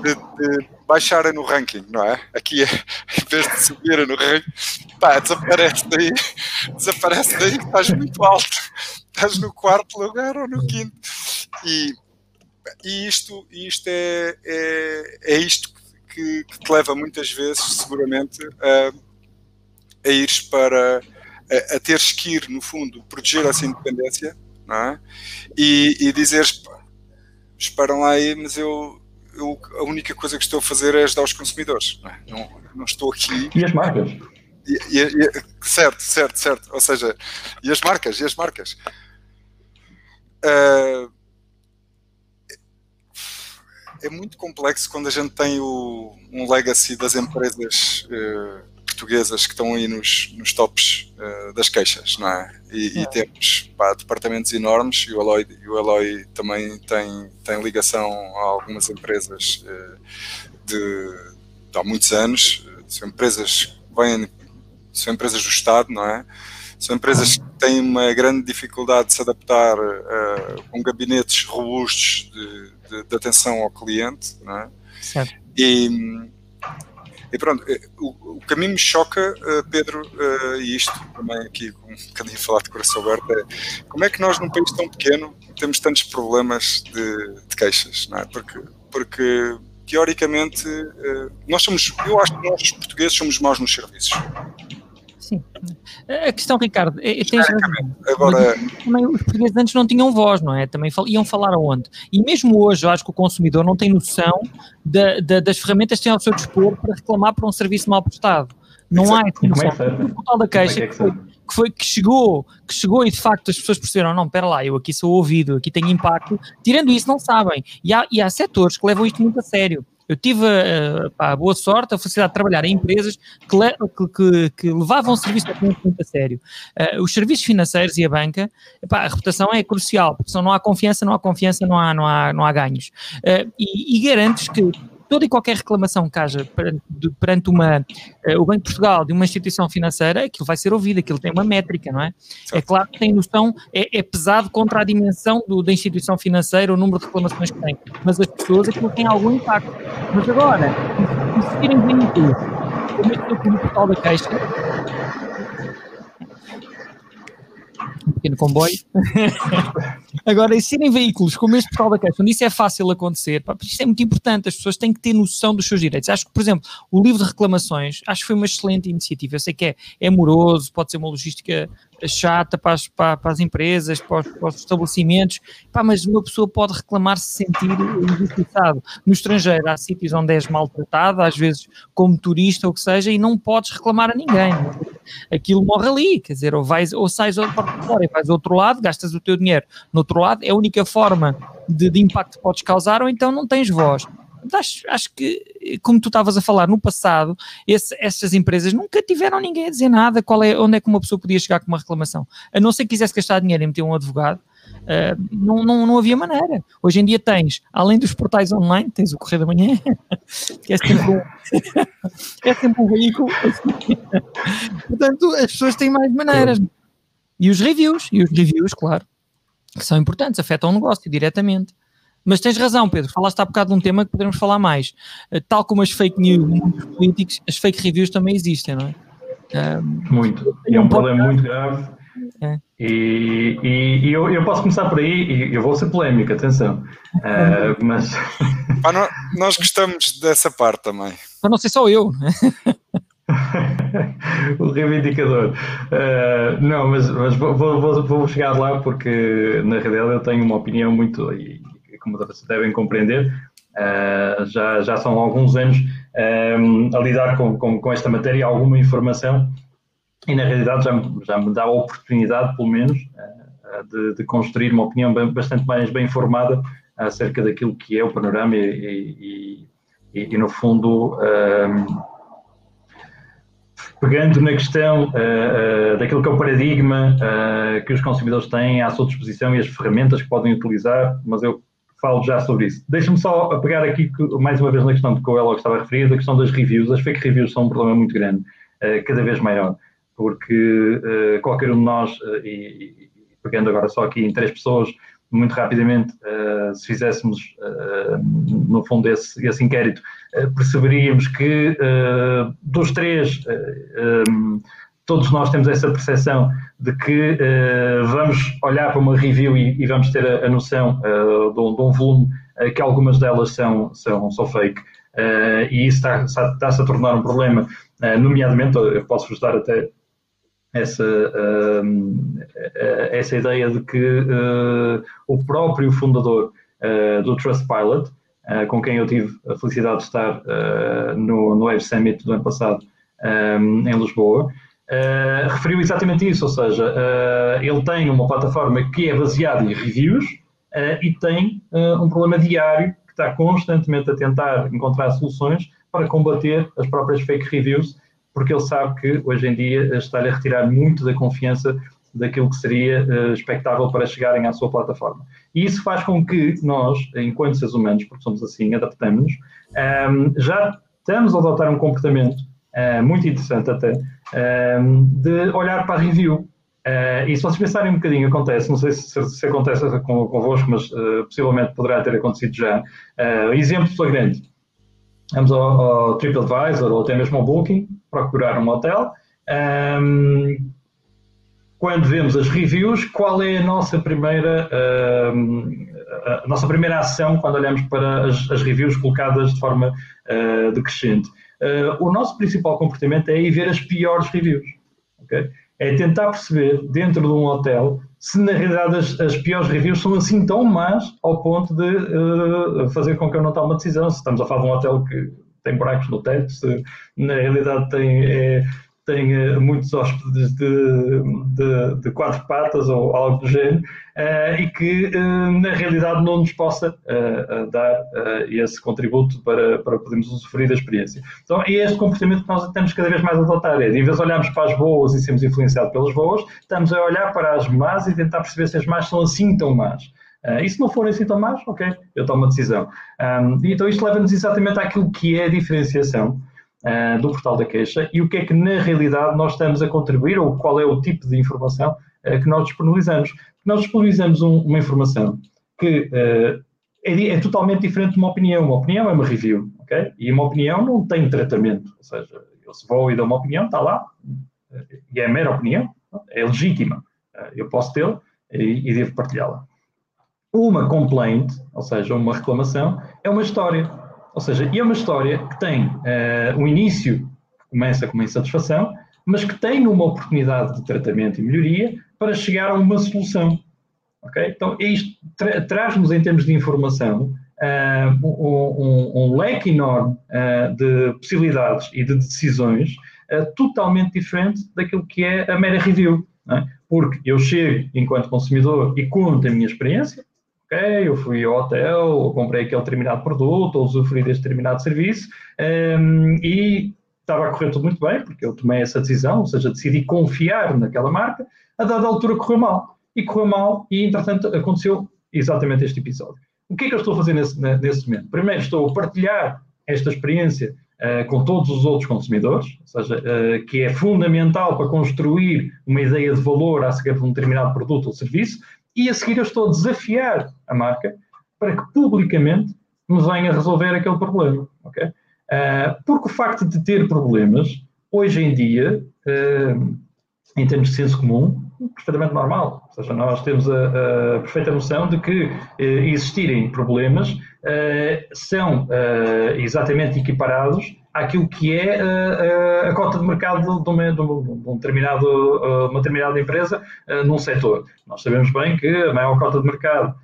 de, de, baixarem no ranking, não é? Aqui, em vez de subirem no ranking, pá, desaparece daí, desaparece daí que estás muito alto, estás no quarto lugar ou no quinto. E, e isto, isto é, é, é isto que, que, te leva muitas vezes, seguramente, a, a ires para a, a teres que ir, no fundo, proteger essa independência não é? e, e dizeres esperam lá aí, mas eu, eu, a única coisa que estou a fazer é ajudar os consumidores. Não, é? não, não, estou aqui. E as marcas? E, e, e, certo, certo, certo. Ou seja, e as marcas, e as marcas. Uh, é muito complexo quando a gente tem o, um legacy das empresas uh, portuguesas que estão aí nos, nos tops uh, das queixas, não é? E, é. e temos pá, departamentos enormes e o Eloy, e o Eloy também tem, tem ligação a algumas empresas uh, de, de, há muitos anos, são empresas que vêm, são empresas do Estado, não é? São empresas que têm uma grande dificuldade de se adaptar uh, com gabinetes robustos de, de, de, atenção ao cliente, não é? Certo. E, e pronto, eh, o, o que a mim me choca, uh, Pedro, uh, e isto também aqui com um bocadinho falar de coração aberto, é como é que nós num país tão pequeno temos tantos problemas de, de queixas, não é? Porque, porque teoricamente, nós somos, eu acho que nós portugueses somos maus nos serviços. Sim. A questão, Ricardo, é, é tens Agora... também os portugueses antes não tinham voz, não é? Também iam falar aonde? E mesmo hoje, eu acho que o consumidor não tem noção da, da, das ferramentas que tem ao seu dispor para reclamar por um serviço mal prestado. Não Exato. há essa é noção. É o portal da queixa é que, foi, que, foi, que, chegou, que chegou e de facto as pessoas perceberam, não, espera lá, eu aqui sou ouvido, aqui tenho impacto. Tirando isso, não sabem. E há, e há setores que levam isto muito a sério. Eu tive uh, pá, a boa sorte, a felicidade de trabalhar em empresas que, le que, que, que levavam o serviço ao cliente muito a sério. Uh, os serviços financeiros e a banca, a reputação é crucial, porque se não há confiança, não há confiança, não há, não há, não há ganhos. Uh, e, e garantes que toda e qualquer reclamação que haja perante, uma, uh, o Banco de Portugal de uma instituição financeira, aquilo vai ser ouvido, aquilo tem uma métrica, não é? É claro que tem noção, é, é pesado contra a dimensão do, da instituição financeira, o número de reclamações que tem, mas as pessoas aquilo tem algum impacto. Mas agora, existirem veículos, como este no portal da Caixa, um pequeno comboio. Agora, existirem veículos como este portal da Caixa, onde isso é fácil acontecer, pá, isto é muito importante, as pessoas têm que ter noção dos seus direitos. Acho que, por exemplo, o livro de reclamações, acho que foi uma excelente iniciativa. Eu sei que é, é moroso, pode ser uma logística chata para as, para, para as empresas, para os, para os, estabelecimentos, pá, mas uma pessoa pode reclamar se sentir injustiçado. No estrangeiro há sítios onde és maltratado, às vezes como turista ou o que seja, e não podes reclamar a ninguém. Aquilo morre ali, quer dizer, ou, vais, ou sais para fora e vais ao outro lado, gastas o teu dinheiro no outro lado, é a única forma de, de impacto que podes causar, ou então não tens voz acho, acho que, como tu estavas a falar, no passado, esse, essas empresas nunca tiveram ninguém a dizer nada, qual é, onde é que uma pessoa podia chegar com uma reclamação. A não ser que quisesse gastar dinheiro e meter um advogado, uh, não, não, não havia maneira. Hoje em dia tens, além dos portais online, tens o Correio da Manhã, que é sempre um, é sempre um veículo. Portanto, as pessoas têm mais maneiras. E os reviews, e os reviews, claro, que são importantes, afetam o negócio diretamente. Mas tens razão, Pedro, falaste há bocado de um tema que podemos falar mais. Uh, tal como as fake news políticos, as fake reviews também existem, não é? Uh, muito. E é um problema muito grave. É. E, e, e eu, eu, posso começar por aí, e eu vou ser polémico, atenção. Uh, mas. Ah, não, nós gostamos dessa parte também. Mas não sei só eu. o reivindicador. Uh, não, mas, mas vou, vou, vou, chegar lá porque na realidade eu tenho uma opinião muito, como vocês devem compreender, uh, já, já são alguns anos um, a lidar com, com, com, esta matéria alguma informação e na realidade já, já me dá a oportunidade, pelo menos, uh, de, de, construir uma opinião bastante mais bem informada acerca daquilo que é o panorama e, e, e, e no fundo, um, pegando na questão uh, uh, daquilo que é o paradigma uh, que os consumidores têm à sua disposição e as ferramentas que podem utilizar, mas eu falo já sobre isso. Deixa-me só pegar aqui mais uma vez na questão que o Elo estava a referir, da questão das reviews. As fake reviews são um problema muito grande, cada vez maior, porque qualquer um de nós, e, e, pegando agora só aqui em três pessoas, muito rapidamente, uh, se fizéssemos, uh, no fundo, esse, esse inquérito, uh, perceberíamos que dos três, um, todos nós temos essa percepção de que vamos olhar para uma review e, e vamos ter a, a noção de um, de, um, volume que algumas delas são, são, são fake. e isso está-se está a tornar um problema, nomeadamente, eu posso-vos dar até essa, uh, essa ideia de que uh, o próprio fundador uh, do Trustpilot, com quem eu tive a felicidade de estar no, no Wave Summit do ano passado um, em Lisboa, referiu exatamente isso, ou seja, ele tem uma plataforma que é baseada em reviews e tem um problema diário que está constantemente a tentar encontrar soluções para combater as próprias fake reviews porque ele sabe que hoje em dia está-lhe a retirar muito da confiança daquilo que seria uh, expectável para chegarem à sua plataforma. E isso faz com que nós, enquanto seres humanos, porque somos assim, adaptamos-nos, um, ehm, já estamos a adotar um comportamento uh, muito interessante até, um, ehm, de olhar para a review. Uh, e se vocês pensarem um bocadinho, acontece, não sei se, se acontece convosco, mas possivelmente poderá ter acontecido já. exemplo flagrante. Vamos ao, ao TripAdvisor ou até mesmo ao Booking, procurar um hotel. Um, quando vemos as reviews, qual é a nossa primeira, uh, a nossa primeira ação quando olhamos para as, as reviews colocadas de forma uh, decrescente? Uh, o nosso principal comportamento é ir ver as piores reviews. Okay? É tentar perceber, dentro de um hotel, se na realidade as, as piores reviews são assim tão más ao ponto de uh, fazer com que eu não tome uma decisão. Se estamos a falar de um hotel que tem buracos no teto, se na realidade tem, é, tem uh, muitos hóspedes de, de, de, quatro patas ou algo do género, uh, e que na realidade não nos possa dar esse contributo para, para podermos usufruir da experiência. Então é este comportamento que nós temos cada vez mais a adotar, é, em vez de olharmos para as boas e sermos influenciados pelas boas, estamos a olhar para as más e tentar perceber se as más são assim tão más. Uh, e se não forem sintomas, ok, eu tomo a decisão. Um, então isto leva-nos exatamente àquilo que é a diferenciação uh, do portal da queixa e o que é que na realidade nós estamos a contribuir ou qual é o tipo de informação uh, que nós disponibilizamos. Nós disponibilizamos um, uma informação que é, é, totalmente diferente de uma opinião. Uma opinião é uma review, ok? E uma opinião não tem tratamento. Ou seja, eu se vou e dou uma opinião, está lá, e é mera opinião, é legítima. eu posso tê-la e, e devo partilhá-la. Uma complaint, ou seja, uma reclamação, é uma história. Ou seja, é uma história que tem uh, um início que começa com uma insatisfação, mas que tem uma oportunidade de tratamento e melhoria para chegar a uma solução. Okay? Então, isto tra traz-nos, em termos de informação, uh, um, um, um, leque enorme uh, de possibilidades e de decisões totalmente diferente daquilo que é a mera review. É? Porque eu chego enquanto consumidor e conto a minha experiência, ok, eu fui ao hotel, comprei aquele determinado produto, ou usufruí deste determinado serviço, um, ehm, e estava a correr tudo muito bem, porque eu tomei essa decisão, ou seja, decidi confiar naquela marca, a dada altura correu mal. E correu mal, e entretanto aconteceu exatamente este episódio. O que é que eu estou a fazer nesse, nesse momento? Primeiro, estou a partilhar esta experiência uh, com todos os outros consumidores, ou seja, uh, que é fundamental para construir uma ideia de valor acerca de um determinado produto ou serviço, e a seguir eu estou a desafiar a marca para que publicamente me venha resolver aquele problema. Okay? Uh, porque o facto de ter problemas, hoje em dia, uh, em termos de senso comum, é perfeitamente normal. Ou seja, nós temos a, a perfeita noção de que uh, existirem problemas são exatamente equiparados àquilo que é a, a cota de mercado de uma, de determinado, uma determinada empresa num setor. Nós sabemos bem que a maior cota de mercado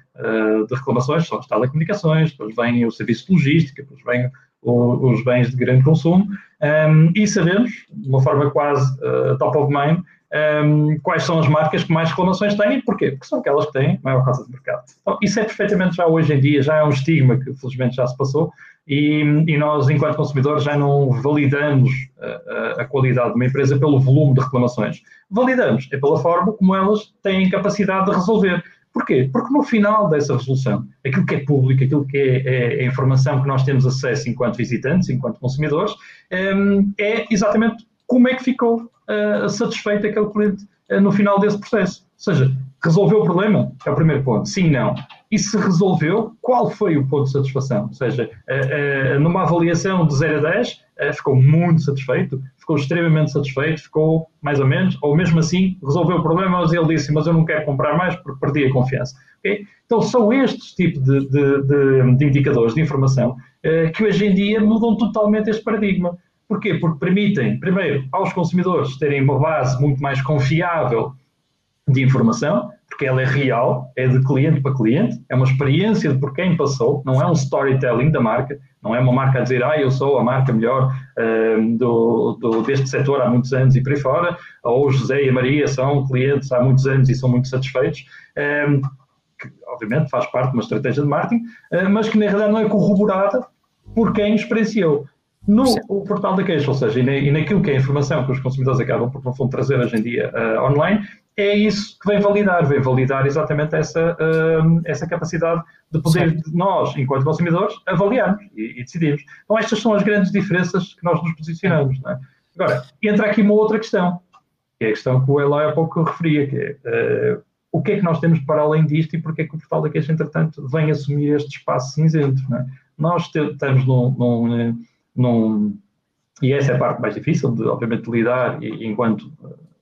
de reclamações são as telecomunicações, depois vem o serviço de logística, depois vem os bens de grande consumo um, e sabemos, de uma forma quase top of mind, um, quais são as marcas que mais reclamações têm e porquê? Porque são aquelas que têm maior causa de mercado. Então, isso é perfeitamente já hoje em dia, já é um estigma que felizmente já se passou e, e nós, enquanto consumidores, já não validamos a, a, qualidade de uma empresa pelo volume de reclamações. Validamos, é pela forma como elas têm capacidade de resolver. Porquê? Porque no final dessa resolução, aquilo que é público, aquilo que é, é, é a informação que nós temos acesso enquanto visitantes, enquanto consumidores, hum, é exatamente como é que ficou uh, satisfeito aquele cliente uh, no final desse processo. Ou seja, resolveu o problema? É o primeiro ponto. Sim, não. E se resolveu, qual foi o ponto de satisfação? Ou seja, uh, numa avaliação de 0 a 10, ficou muito satisfeito, ficou extremamente satisfeito, ficou mais ou menos, ou mesmo assim resolveu o problema, mas ele disse, mas eu não quero comprar mais porque perdi a confiança. Okay? Então são estes tipos de, de, de, de indicadores de informação que hoje em dia mudam totalmente este paradigma. Porquê? Porque permitem, primeiro, aos consumidores terem uma base muito mais confiável de informação, porque ela é real, é de cliente para cliente, é uma experiência de por quem passou, não é um storytelling da marca, não é uma marca a dizer, ah, eu sou a marca melhor uh, do, do, deste setor há muitos anos e por aí fora, ou José e Maria são clientes há muitos anos e são muito satisfeitos, um, que obviamente faz parte de uma estratégia de marketing, uh, mas que na realidade não é corroborada por quem experienciou. No o portal da queixa, ou seja, e, na, e, naquilo que é a informação que os consumidores acabam por, no fundo, trazer hoje em dia uh, online, é isso que vem validar, vem validar exatamente essa, uh, essa capacidade de poder de nós, enquanto consumidores, avaliarmos e, e, decidirmos. Então, estas são as grandes diferenças que nós nos posicionamos. É? Agora, entra aqui uma outra questão, que é a questão que o Eloy há pouco referia, que é uh, o que é que nós temos para além disto e porque é que o portal da queixa, entretanto, vem assumir este espaço cinzento. É? Nós estamos num, num e essa é a parte mais difícil, de, obviamente, de lidar e, enquanto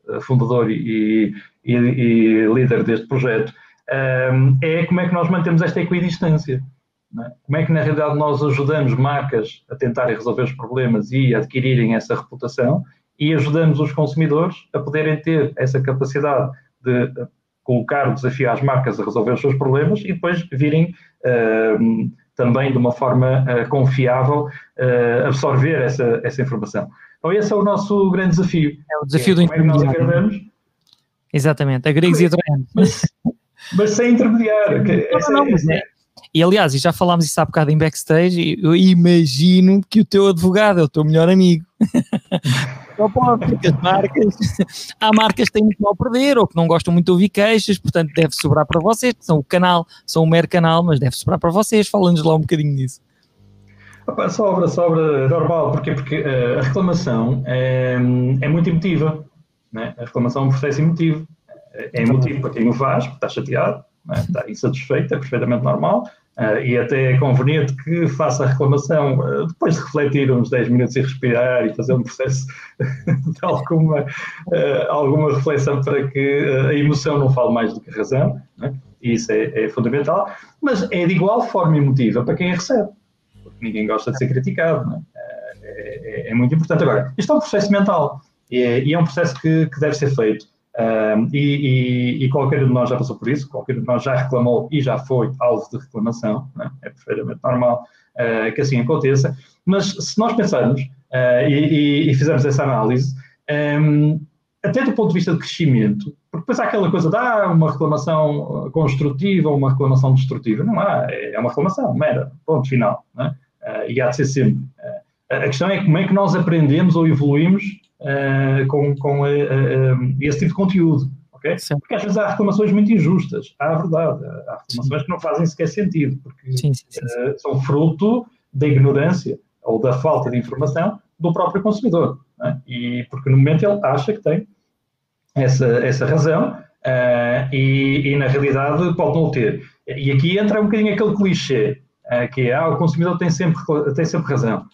uh, fundador e, e, e, líder deste projeto, ehm, é como é que nós mantemos esta equidistância. É? Como é que, na realidade, nós ajudamos marcas a tentarem resolver os problemas e adquirirem essa reputação e ajudamos os consumidores a poderem ter essa capacidade de colocar o desafio às marcas a resolver os seus problemas e depois virem uh, também de uma forma uh, confiável uh, absorver essa, essa informação. Então esse é o nosso grande desafio. É o desafio é, do intermediário. É Exatamente, a Griggs e a mas, mas sem intermediário. Não, não, mas é. E aliás, e já falámos isso há bocado em backstage, eu imagino que o teu advogado é o teu melhor amigo. Só pode, porque as marcas, há marcas que têm muito mal a perder ou que não gostam muito de ouvir queixas, portanto deve sobrar para vocês, são o canal, são o mero canal, mas deve sobrar para vocês. Falando-nos lá um bocadinho disso. Opa, sobra, sobra, normal, porque, porque uh, a reclamação é, é muito emotiva. Né? A reclamação é um processo emotivo. É emotivo para quem o faz, porque está chateado, né? está insatisfeito, é perfeitamente normal. Uh, e até é conveniente que faça a reclamação uh, depois de refletir uns 10 minutos e respirar e fazer um processo de alguma, uh, alguma reflexão para que a emoção não fale mais do que a razão. Né? Isso é, é, fundamental, mas é de igual forma emotiva para quem a recebe, porque ninguém gosta de ser criticado. Né? É, é, muito importante. Agora, isto é um processo mental e é, e é um processo que, que deve ser feito e, e, e, qualquer um de nós já passou por isso, qualquer um de nós já reclamou e já foi alvo de reclamação, né? é perfeitamente normal uh, que assim aconteça, mas se nós pensarmos uh, e, e, fizermos essa análise, um, até do ponto de vista de crescimento, porque depois há aquela coisa de ah, uma reclamação construtiva ou uma reclamação destrutiva, não há, é uma reclamação, mera, ponto final, né? uh, e há de ser sempre. a questão é como é que nós aprendemos ou evoluímos uh, com, com uh, uh, esse tipo de conteúdo. Okay? Porque às vezes há reclamações muito injustas, há a verdade, há reclamações sim. que não fazem sequer sentido, porque sim, sim, são fruto da ignorância ou da falta de informação do próprio consumidor. É? E porque no momento ele acha que tem essa, essa razão e, e, na realidade pode não ter. E aqui entra um bocadinho aquele clichê, que é ah, o consumidor tem sempre, tem sempre razão.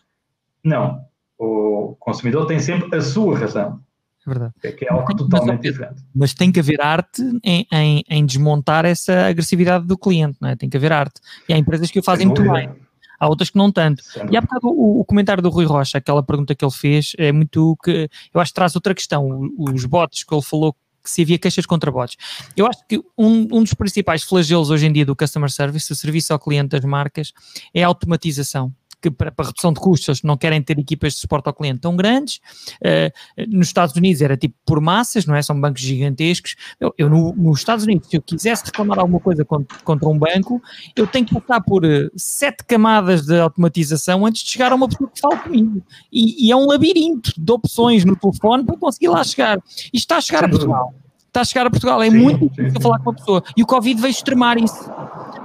Não, o consumidor tem sempre a sua razão. É verdade. É que é algo totalmente mas, diferente. Mas tem que haver arte em, em, em, desmontar essa agressividade do cliente, não é? Tem que haver arte. E há empresas que o fazem muito bem. Há outras que não tanto. E há bocado o, o, comentário do Rui Rocha, aquela pergunta que ele fez, é muito que eu acho que traz outra questão. Os bots que ele falou que se havia queixas contra bots. Eu acho que um, um dos principais flagelos hoje em dia do customer service, o serviço ao cliente das marcas, é a automatização que para, para redução de custos não querem ter equipas de suporte ao cliente tão grandes. Uh, nos Estados Unidos era tipo por massas, não é? São bancos gigantescos. Eu, eu no, nos Estados Unidos, se eu quisesse reclamar alguma coisa contra, contra um banco, eu tenho que passar por uh, sete camadas de automatização antes de chegar a uma pessoa que fala comigo. E, e é um labirinto de opções no telefone para conseguir lá chegar. Isto está a chegar a Portugal está a chegar a Portugal. É sim, muito difícil sim. falar com uma pessoa. E o Covid veio extremar isso.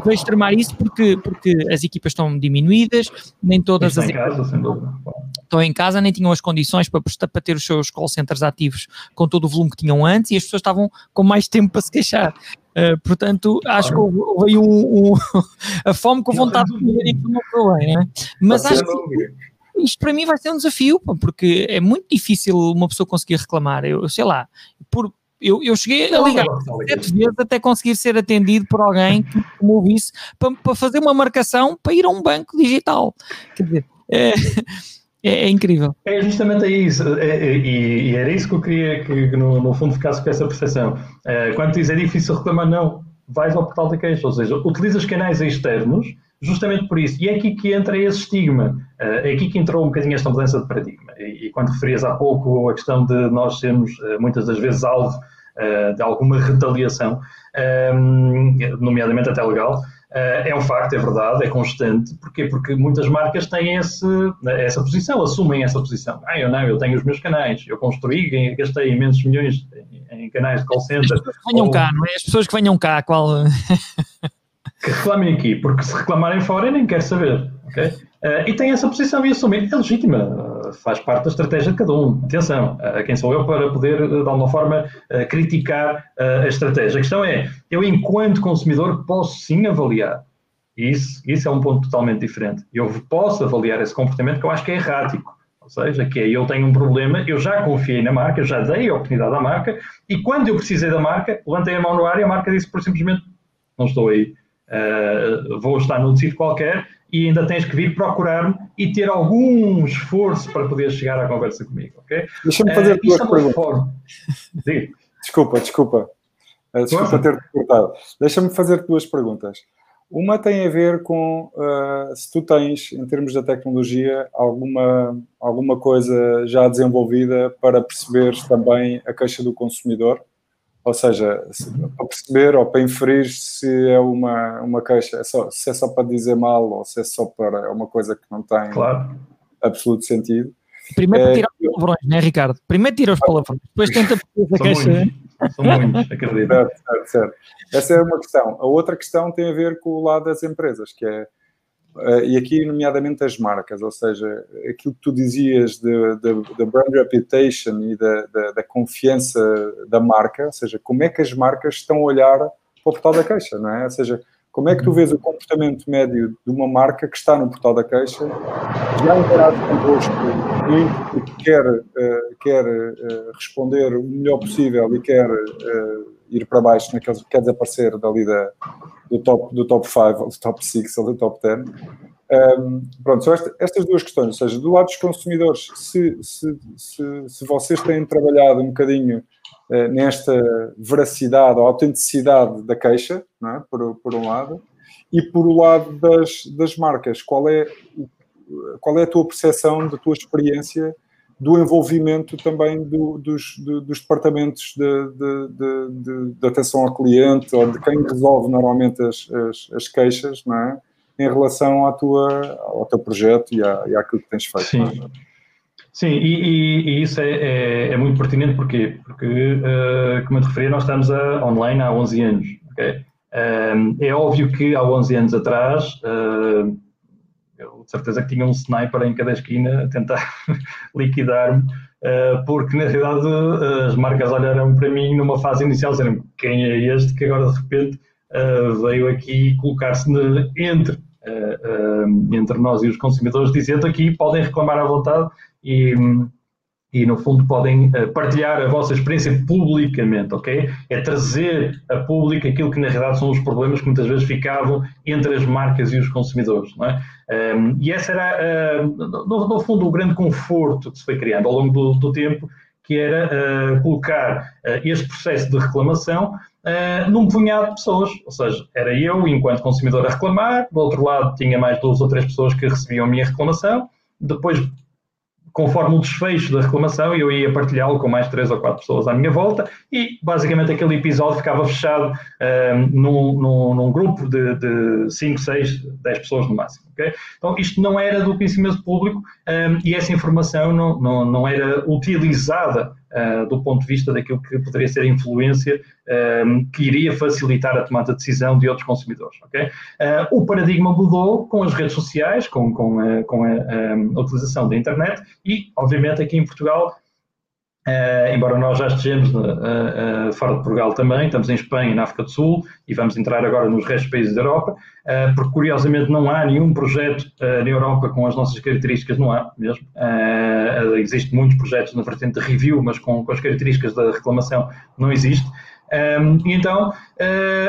Veio extremar isso porque, porque as equipas estão diminuídas, nem todas as em casa, sem dúvida. estão em casa, nem tinham as condições para, para ter os seus call centers ativos com todo o volume que tinham antes e as pessoas estavam com mais tempo para se queixar. Uh, portanto, acho que veio um, um a fome com a vontade de comer e não foi bem, né? Mas acho que isto para mim vai ser um desafio, porque é muito difícil uma pessoa conseguir reclamar. Eu sei lá, por, eu, eu cheguei a ligar sete vezes até conseguir ser atendido por alguém que me ouvisse para, para fazer uma marcação para ir a um banco digital. Quer dizer, é, é, é incrível. É justamente isso, é, é, e, e, era isso que eu queria que, que no, no, fundo ficasse com essa percepção. É, quando diz é difícil reclamar, não, vais ao portal da queixa, ou seja, utilizas canais externos justamente por isso. E é aqui que entra esse estigma, é aqui que entrou um bocadinho esta mudança de paradigma. E, quando referias há pouco a questão de nós sermos muitas das vezes alvo eh, de alguma retaliação, ehm, nomeadamente até legal. É um facto, é verdade, é constante. Porquê? Porque muitas marcas têm esse, essa posição, assumem essa posição. Ah, eu não, eu tenho os meus canais, eu construí, gastei imensos milhões em, em canais de call center. As pessoas que venham ou... cá, não é? As pessoas que venham cá, qual. que reclamem aqui, porque se reclamarem fora eu nem quero saber. Okay? Uh, e tem essa posição e assumir, é legítima faz parte da estratégia de cada um. Atenção, uh, quem sou eu para poder, de alguma forma, uh, criticar a estratégia? A questão é, eu, enquanto consumidor, posso sim avaliar. Isso, isso é um ponto totalmente diferente. Eu posso avaliar esse comportamento que eu acho que é errático. Ou seja, que é eu tenho um problema, eu já confiei na marca, já dei a oportunidade à marca, e quando eu precisei da marca, levantei a mão no ar e a marca disse por simplesmente não estou aí, uh, vou estar num sítio qualquer e ainda tens que vir procurar-me e ter algum esforço para poder chegar à conversa comigo, ok? Deixa-me fazer uh, duas é perguntas. Desculpa, desculpa. Uh, desculpa ter-te cortado. Deixa-me fazer duas perguntas. Uma tem a ver com uh, se tu tens, em termos da tecnologia, alguma, alguma coisa já desenvolvida para perceberes também a queixa do consumidor ou seja, para perceber ou para inferir se é uma, uma queixa, é só, se é só para dizer mal ou se é só para é uma coisa que não tem claro. absoluto sentido. Primeiro é, tirar os palavrões, não é, Ricardo? Primeiro tira os palavrões, depois tenta perceber a queixa. Muitos, são muitos, acredito. Certo, certo, certo. Essa é uma questão. A outra questão tem a ver com o lado das empresas, que é Uh, e aqui, nomeadamente, as marcas, ou seja, aquilo que tu dizias da brand reputation e da, da, confiança da marca, ou seja, como é que as marcas estão a olhar para o portal da queixa, não é? Ou seja, como é que tu vês o comportamento médio de uma marca que está no portal da queixa, já interage convosco muito porque quer, uh, quer uh, responder o melhor possível e quer ir para baixo naqueles, quer desaparecer dali da, do top, do top 5, do top 6 ou do top 10. Um, pronto, são esta, estas duas questões, ou seja, do lado dos consumidores, se, se, se, se vocês têm trabalhado um bocadinho uh, nesta veracidade ou autenticidade da queixa, é? por, por um lado, e por o lado das, das marcas, qual é, qual é a tua percepção, da tua experiência do envolvimento também do, dos, do, dos departamentos de, de, de, de, atenção ao cliente ou de quem resolve normalmente as, as, as, queixas, não é? Em relação à tua, ao teu projeto e, à, e àquilo que tens feito. Sim, Sim e, e, e isso é, é, é, muito pertinente porquê? porque, uh, como eu te referi, nós estamos a, online há 11 anos. Okay? Uh, é óbvio que há 11 anos atrás uh, de certeza que tinha um sniper em cada esquina a tentar liquidar-me, uh, porque na realidade uh, as marcas olharam para mim numa fase inicial dizendo quem é este que agora de repente uh, veio aqui colocar-se entre, entre nós e os consumidores, dizendo aqui podem reclamar à vontade e. E, no fundo, podem uh, partilhar a vossa experiência publicamente, ok? É trazer a público aquilo que, na realidade, são os problemas que muitas vezes ficavam entre as marcas e os consumidores, não é? Um, ehm, e esse era, uh, no, no, fundo, o grande conforto que se foi criando ao longo do, do tempo, que era uh, colocar este processo de reclamação uh, num punhado de pessoas. Ou seja, era eu, enquanto consumidor, a reclamar, do outro lado tinha mais duas ou três pessoas que recebiam a minha reclamação, depois conforme o desfecho da reclamação, eu ia partilhá-lo com mais três ou quatro pessoas à minha volta e basicamente aquele episódio ficava fechado um, num, num, num, grupo de, de 5, 6, 10 pessoas no máximo. Okay? Então isto não era do conhecimento público um, e essa informação não, não, não era utilizada uh, do ponto de vista daquilo que poderia ser a influência um, que iria facilitar a tomada de decisão de outros consumidores. Okay? Uh, o paradigma mudou com as redes sociais, com, com, a, com a, a utilização da internet e, obviamente, aqui em Portugal Uh, embora nós já estejamos uh, uh, fora de Portugal também, estamos em Espanha, na África do Sul e vamos entrar agora nos restos países da Europa, porque curiosamente não há nenhum projeto na Europa com as nossas características, não há mesmo. existem muitos projetos na vertente de review, mas com, com as características da reclamação não existe. Um, e então,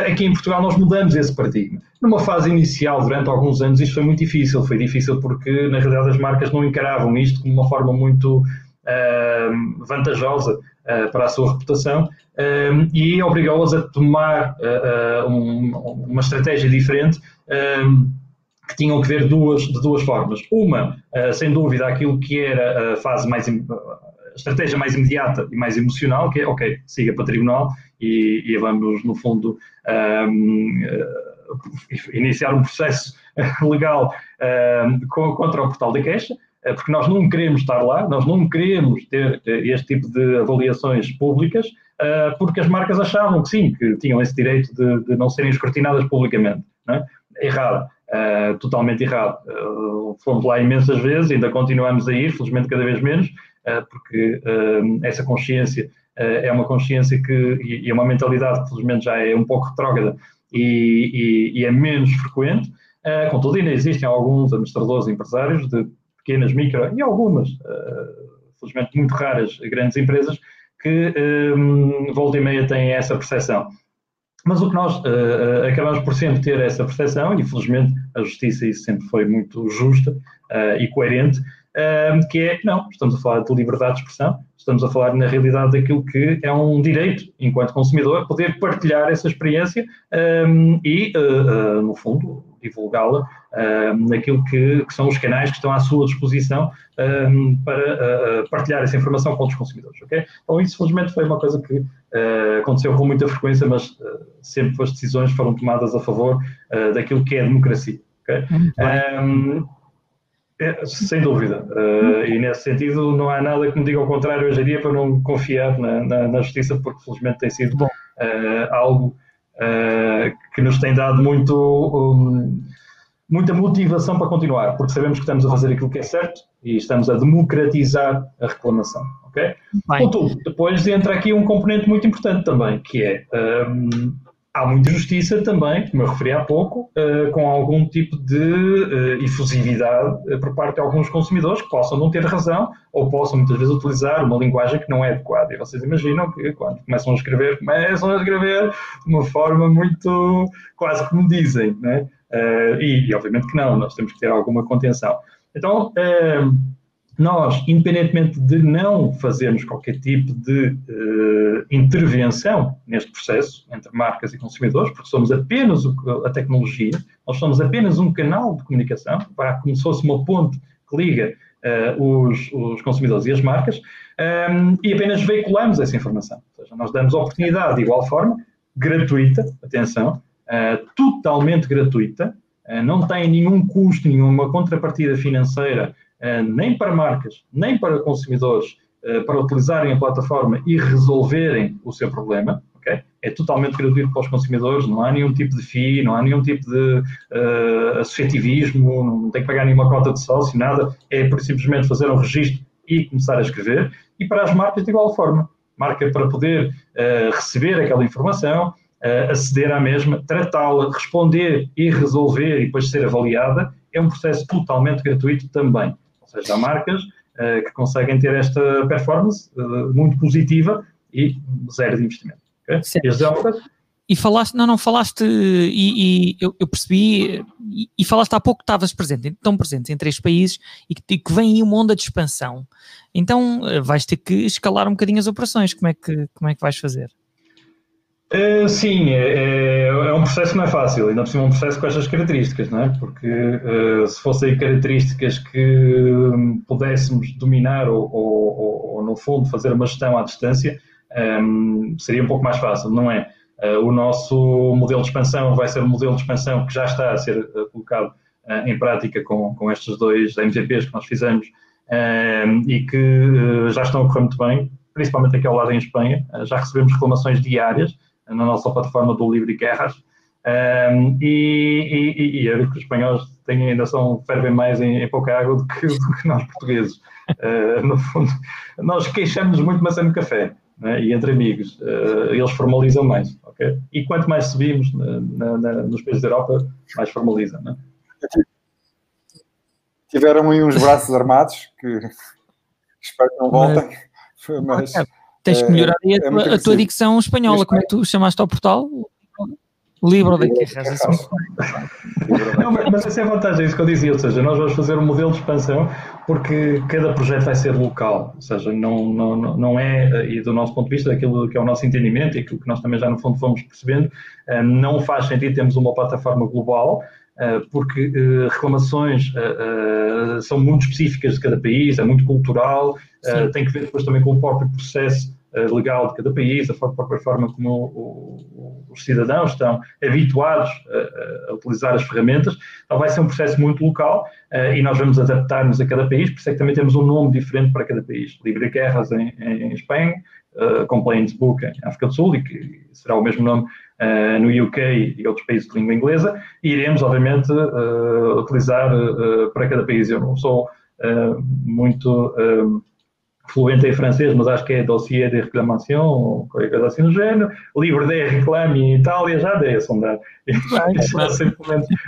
aqui em Portugal nós mudamos esse paradigma. Numa fase inicial, durante alguns anos, isto foi muito difícil. Foi difícil porque, na realidade, as marcas não encaravam isto como uma forma muito vantajosa uh, para a sua reputação um, e obrigou-as a tomar uh, um, uma estratégia diferente um, que tinham que ver duas, de duas formas. Uma, sem dúvida, aquilo que era a fase mais a estratégia mais imediata e mais emocional, que é, ok, siga para tribunal e, e vamos, no fundo, um, iniciar um processo legal um, contra o portal da queixa, porque nós não queremos estar lá, nós não queremos ter este tipo de avaliações públicas, eh, porque as marcas achavam que sim, que tinham esse direito de, de não serem escrutinadas publicamente. É? Errado, uh, totalmente errado. Fomos lá imensas vezes, ainda continuamos a ir, felizmente cada vez menos, porque essa consciência é uma consciência que, e, e, é uma mentalidade que felizmente já é um pouco retrógrada e, e, e é menos frequente. contudo, ainda existem alguns administradores empresários de pequenas, micro e algumas, uh, felizmente muito raras, grandes empresas, que um, volta e meia têm essa percepção. Mas o que nós uh, acabamos por sempre ter essa percepção, e felizmente a justiça isso sempre foi muito justa uh, e coerente, uh, que é, não, estamos a falar de liberdade de expressão, estamos a falar na realidade daquilo que é um direito, enquanto consumidor, poder partilhar essa experiência um, e, no fundo, divulgá-la uh, naquilo que, que, são os canais que estão à sua disposição um, para uh, partilhar essa informação com os consumidores. Okay? Então, isso, felizmente, foi uma coisa que uh, aconteceu com muita frequência, mas uh, sempre as decisões foram tomadas a favor daquilo que é a democracia. Okay? Um, é, sem dúvida. Uh, e nesse sentido, não há nada que me diga ao contrário hoje em dia para não confiar na, na, na justiça, porque felizmente tem sido uh, algo uh, que nos tem dado muito, um, muita motivação para continuar, porque sabemos que estamos a fazer aquilo que é certo e estamos a democratizar a reclamação. Ok? Contudo, depois entra aqui um componente muito importante também, que é um, há muita justiça também, como eu referi há pouco, uh, com algum tipo de uh, efusividade uh, por parte de alguns consumidores que possam não ter razão ou possam muitas vezes utilizar uma linguagem que não é adequada. E vocês imaginam que quando começam a escrever, começam a escrever de uma forma muito quase como dizem, né? E, e, obviamente que não, nós temos que ter alguma contenção. Então, nós, independentemente de não fazermos qualquer tipo de uh, intervenção neste processo entre marcas e consumidores, porque somos apenas o, a tecnologia, nós somos apenas um canal de comunicação, para como se fosse uma ponte que liga uh, os, os, consumidores e as marcas, ehm, e apenas veiculamos essa informação. Ou seja, nós damos oportunidade de igual forma, gratuita, atenção, uh, totalmente gratuita, não tem nenhum custo, nenhuma contrapartida financeira eh, nem para marcas, nem para consumidores, eh, para utilizarem a plataforma e resolverem o seu problema. Okay? É totalmente gratuito para os consumidores, não há nenhum tipo de FII, não há nenhum tipo de uh, associativismo, não tem que pagar nenhuma cota de sócio, nada. É simplesmente fazer um registro e começar a escrever. E para as marcas, de igual forma. Marca para poder uh, receber aquela informação, uh, aceder à mesma, tratá-la, responder e resolver e depois ser avaliada, é um processo totalmente gratuito também seja, há marcas uh, que conseguem ter esta performance uh, muito positiva e zero de investimento. Okay? E falaste, não, não, falaste, e, e eu, eu, percebi, e, e, falaste há pouco que estavas presente, tão presente em três países e que, e que vem aí uma onda de expansão. Então eh, vais ter que escalar um bocadinho as operações. Como é que, como é que vais fazer? Uh, sim, é, é, é, um processo que não é fácil, ainda por cima é um processo com estas características, não é? Porque uh, se fossem características que um, pudéssemos dominar ou, ou, ou, no fundo, fazer uma gestão à distância, um, seria um pouco mais fácil, não é? Uh, o nosso modelo de expansão vai ser um modelo de expansão que já está a ser colocado em prática com, com estes dois MVPs que nós fizemos e que já estão a correr muito bem, principalmente aqui ao lado em Espanha. já recebemos reclamações diárias na nossa plataforma do Livre Guerras. Um, e, e, e, é que os espanhóis têm, ainda são, fervem mais em, em pouca água do que, do que nós portugueses. Uh, no fundo, nós queixamos muito, mas é no café. Né? E entre amigos, uh, eles formalizam mais. Okay? E quanto mais subimos na, na, nos países da Europa, mais formalizam. Né? Tiveram aí uns braços armados que espero que não voltem. Mas, mas Tens que melhorar é, a, tua, a tua dicção espanhola. Como é que tu chamaste ao portal? Livro da Guerra. Não, mas essa é a vantagem, é isso que eu dizia, ou seja, nós vamos fazer um modelo de expansão porque cada projeto vai ser local, ou seja, não, não, não é, e do nosso ponto de vista, aquilo que é o nosso entendimento e aquilo que nós também já no fundo fomos percebendo, eh, não faz sentido termos uma plataforma global, eh, porque eh, reclamações são muito específicas de cada país, é muito cultural, tem que ver depois também com o próprio processo eh, legal de cada país, a própria forma como os cidadãos estão habituados a, utilizar as ferramentas. Então vai ser um processo muito local e nós vamos adaptar-nos a cada país, por isso é que também temos um nome diferente para cada país. Libre Guerras em, em Espanha, uh, Complaints Book em África do Sul, e que será o mesmo nome uh, no UK e outros países de língua inglesa, e iremos, obviamente, uh, utilizar para cada país. Eu não sou muito fluente em francês, mas acho que é dossiê de reclamação, ou qualquer coisa assim no género. Livre de reclame em Itália, já dei a sondar.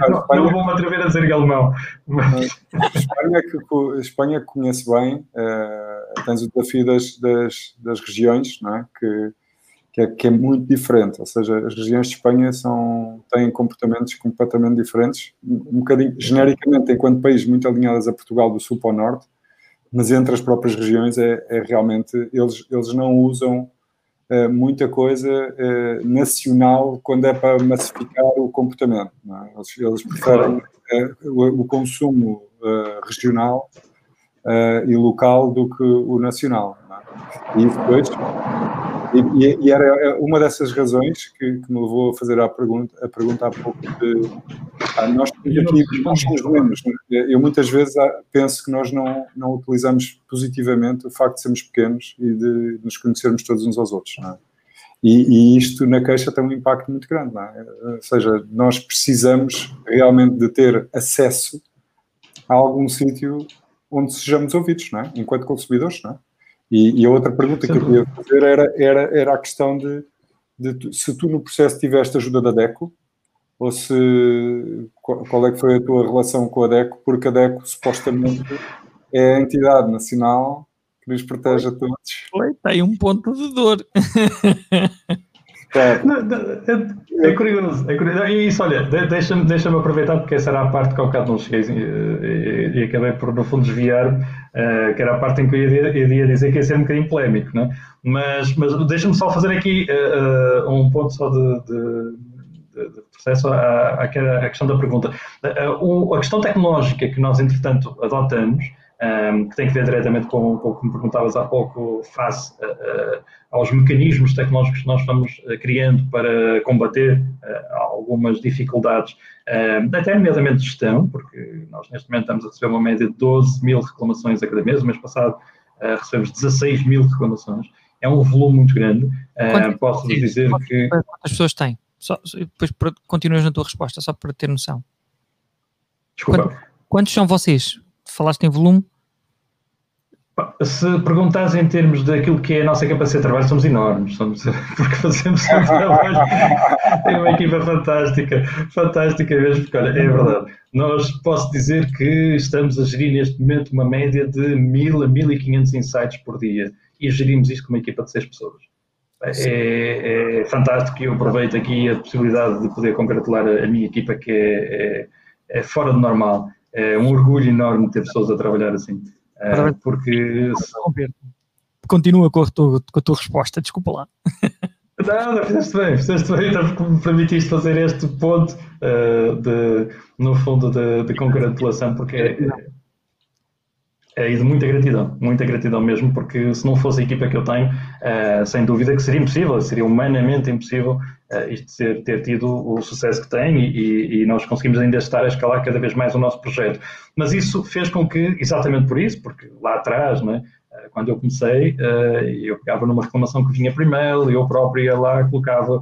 não, não vou me atrever a dizer alemão. Mas... Espanha, que, Espanha conhece bem, uh, tens o desafio das, das, das regiões, não é? Que, que é, que é, muito diferente, ou seja, as regiões de Espanha são, têm comportamentos completamente diferentes, um bocadinho, genericamente, enquanto país muito alinhadas a Portugal do sul para o norte, mas entre as próprias regiões é, é realmente, eles, eles não usam uh, muita coisa uh, nacional quando é para massificar o comportamento. É? Eles, eles, preferem uh, o, o, consumo regional e local do que o nacional. É? E depois e, e, era é, uma dessas razões que, que, me levou a fazer a pergunta, a pergunta há pouco de ah, nós aqui nós somos menos. Eu muitas vezes ah, penso que nós não, não utilizamos positivamente o facto de sermos pequenos e de nos conhecermos todos uns aos outros. É? E, e, isto na queixa tem um impacto muito grande. É? Ou seja, nós precisamos realmente de ter acesso a algum sítio onde sejamos ouvidos, não é? enquanto consumidores. Não é? E, e, a outra pergunta que eu queria fazer era, era, era a questão de, de, se tu no processo tiveste ajuda da DECO, ou se qual é que foi a tua relação com a DECO, porque a DECO supostamente é a entidade nacional que nos protege a todos. Foi, tem um ponto de dor. É, é, curioso, é curioso. E isso, olha, deixa-me deixa aproveitar, porque essa era a parte que ao bocado não cheguei e, e, e acabei por, no fundo, desviar, uh, que era a parte em que eu ia, dizer que ia ser um bocadinho polémico, não é? Mas, mas deixa-me só fazer aqui uh, um ponto só de, de, de processo à, à, questão da pergunta. A questão tecnológica que nós, entretanto, adotamos um, que tem que ver diretamente com, com o que me perguntavas há pouco, face uh, uh, aos mecanismos tecnológicos que nós estamos uh, criando para combater algumas dificuldades, até nomeadamente de gestão, porque nós neste momento estamos a receber uma média de 12 mil reclamações a cada mês, o mês passado recebemos 16 mil reclamações, é um volume muito grande. posso dizer que. Quantas pessoas têm? Só, depois continuas na tua resposta, só para ter noção. Desculpa. quantos são vocês? Falaste em volume? Se perguntares em termos daquilo que é a nossa capacidade de trabalho, somos enormes, somos, porque fazemos um trabalho, tem uma equipa fantástica, fantástica mesmo, porque olha, é verdade. Nós posso dizer que estamos a gerir neste momento uma média de 1000 a 1500 insights por dia e gerimos isto com uma equipa de 6 pessoas. É, é, fantástico e eu aproveito aqui a possibilidade de poder congratular a, a minha equipa que é, é, é fora do normal é um orgulho enorme ter pessoas a trabalhar assim. Uh, porque. Continua com a, tua, com a tua resposta, desculpa lá. Não, não, fizeste bem, fizeste bem, então, porque me permitiste fazer este ponto uh, de, no fundo, de, de congratulação, porque é, é de muita gratidão, muita gratidão mesmo, porque se não fosse a equipa que eu tenho, uh, sem dúvida que seria impossível, seria humanamente impossível isto ter, ter, tido o sucesso que tem e, e, nós conseguimos ainda estar a escalar cada vez mais o nosso projeto. Mas isso fez com que, exatamente por isso, porque lá atrás, né, quando eu comecei, eu pegava numa reclamação que vinha por e-mail, eu próprio ia lá, colocava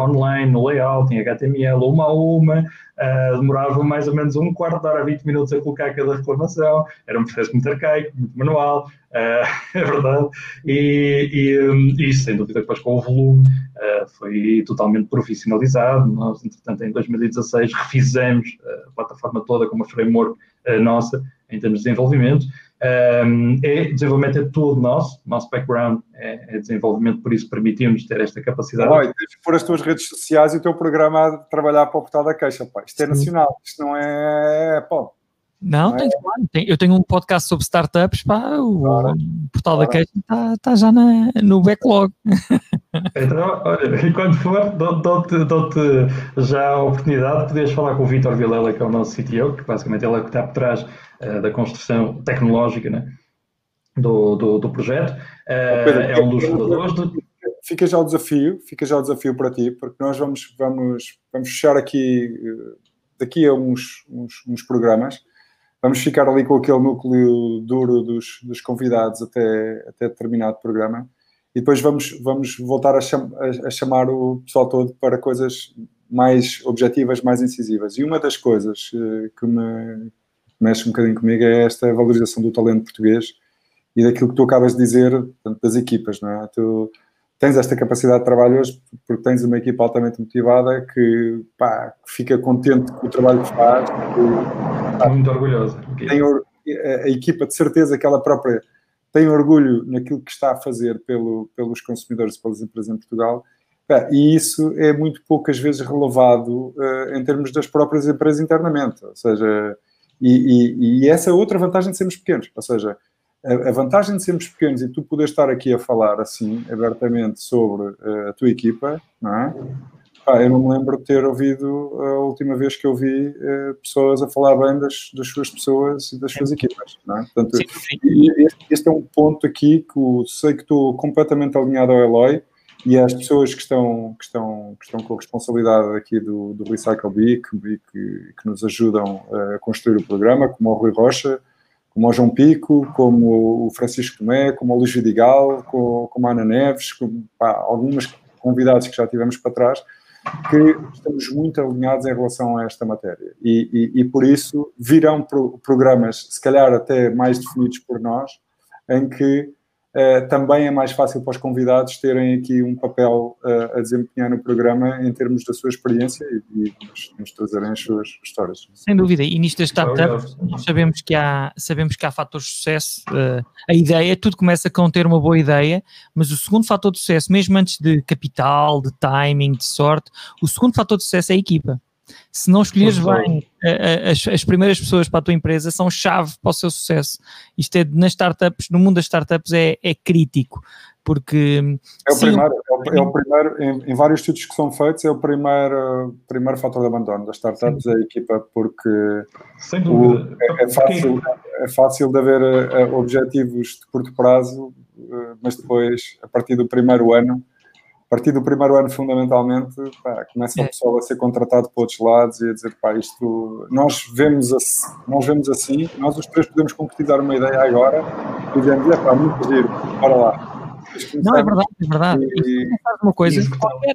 online, no layout, em HTML, uma a uma, Uh, demorava mais ou menos um quarto de hora, 20 minutos a colocar cada reclamação, era um processo muito arcaico, muito manual, uh, é verdade, e, e, um, e, sem dúvida depois com o volume uh, foi totalmente profissionalizado, nós entretanto em 2016 refizemos a plataforma toda com uma framework nossa em termos de desenvolvimento, um, é, desenvolvimento é todo nosso, nosso background é, é desenvolvimento, por isso permitimos ter esta capacidade. Oi, tens que pôr as tuas redes sociais e o teu programa a trabalhar para o portal da queixa, pá. Isto é nacional, isto não é, pá. Não, não tem, é? eu tenho um podcast sobre startups, pá, o claro. portal claro. da queixa está tá já na, no backlog. Então, olha, e quando for, dou-te dou já a oportunidade de poderes falar com o Vitor Vilela, que é o nosso CTO, que basicamente ele é que está por trás uh, da construção tecnológica né, do, do, do projeto. Uh, Pedro, é um dos fundadores. Do... Fica já o desafio, fica já o desafio para ti, porque nós vamos, vamos, vamos fechar aqui, eh, daqui a uns, uns, uns programas, vamos ficar ali com aquele núcleo duro dos, dos convidados até, até determinado programa e depois vamos, vamos voltar a, cham, a, a, chamar o pessoal todo para coisas mais objetivas, mais incisivas. E uma das coisas uh, que me mexe um bocadinho comigo é esta valorização do talento português e daquilo que tu acabas de dizer, portanto, das equipas, não é? Tu tens esta capacidade de trabalho hoje porque tens uma equipa altamente motivada que, pá, fica contente com o trabalho que faz. Que, pá, Muito orgulhosa. Tem a, a equipa de certeza que ela própria tem orgulho naquilo que está a fazer pelo, pelos consumidores, pelas empresas em Portugal, e isso é muito poucas vezes relevado uh, em termos das próprias empresas internamente, ou seja, e, e, e, essa é outra vantagem de sermos pequenos, ou seja, a, a, vantagem de sermos pequenos e tu poder estar aqui a falar assim, abertamente sobre uh, a tua equipa, não é? Pá, eu não me lembro de ter ouvido a última vez que eu vi uh, pessoas a falar bem das, das, suas pessoas e das suas equipas. Não é? Portanto, sim, sim. Este, este, é um ponto aqui que eu sei que estou completamente alinhado ao Eloy e às pessoas que estão, que estão, que estão com a responsabilidade aqui do, do Recycle Bee, que, que, que, nos ajudam a construir o programa, como o Rui Rocha, como o João Pico, como o Francisco Tomé, como o Luís Vidigal, como, como a Ana Neves, como, pá, algumas convidados que já tivemos para trás, que estamos muito alinhados em relação a esta matéria. E, e, e por isso virão pro, programas, se calhar até mais definidos por nós, em que Uh, também é mais fácil para os convidados terem aqui um papel uh, a desempenhar no programa em termos da sua experiência e, e nos, nos, trazerem as suas histórias. Sem dúvida, e nisto das startups nós sabemos que há, sabemos que há fatores de sucesso. Uh, a ideia, tudo começa com ter uma boa ideia, mas o segundo fator de sucesso, mesmo antes de capital, de timing, de sorte, o segundo fator de sucesso é a equipa. Se não escolheres bem as, as, primeiras pessoas para a tua empresa, são chave para o seu sucesso. Isto é, nas startups, no mundo das startups, é, é crítico. Porque. É o sim, primeiro, é o, é o primeiro em, em, vários estudos que são feitos, é o primeiro, primeiro fator de abandono das startups, sim. é a equipa, porque. Sem dúvida. O, é, é, fácil, é fácil de haver uh, objetivos de curto prazo, uh, mas depois, a partir do primeiro ano partir do primeiro ano, fundamentalmente, pá, começa o é. pessoal a ser contratado para outros lados e a dizer, pá, isto, nós vemos assim, nós vemos assim, nós os três podemos concretizar uma ideia agora e dizemos, é pá, muito giro, bora lá. Não, é verdade, é verdade. E, e uma coisa, qualquer,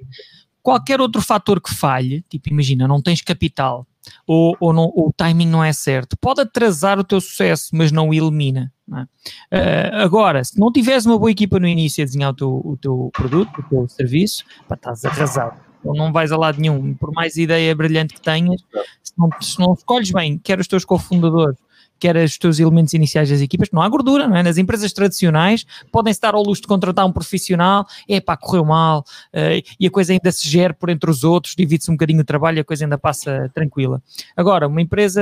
qualquer outro fator que falhe, tipo, imagina, não tens capital, ou, ou, não, ou o timing não é certo, pode atrasar o teu sucesso, mas não o elimina. Não é? uh, agora, se não tiveres uma boa equipa no início a desenhar o teu, o teu produto, o teu serviço, pá, estás arrasado. Ou não vais a lado nenhum, por mais ideia brilhante que tenhas, se não, se não escolhes bem, quer os teus cofundadores, quer os teus elementos iniciais das equipas, não há gordura, não é? Nas empresas tradicionais podem-se dar ao luxo de contratar um profissional, é pá, correu mal, uh, e a coisa ainda se gera por entre os outros, divide-se um bocadinho o trabalho e a coisa ainda passa tranquila. Agora, uma empresa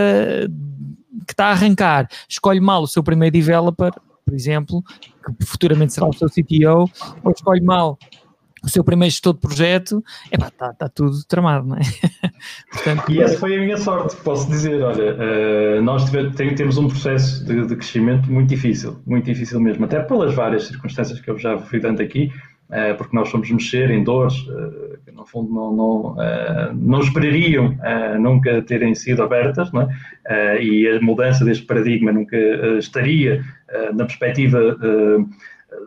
que está a arrancar, escolhe mal o seu primeiro developer, por exemplo, que futuramente será o seu CTO, ou escolhe mal o seu primeiro gestor de projeto, está tá tudo tramado, não é? Portanto, e essa foi a minha sorte, posso dizer. Olha, uh, nós tive, tem, temos um processo de, de, crescimento muito difícil, muito difícil mesmo, até pelas várias circunstâncias que eu já fui dando aqui, uh, porque nós fomos mexer em dores uh, que, no fundo, não, não, não esperariam nunca terem sido abertas, não é? e a mudança deste paradigma nunca estaria na perspectiva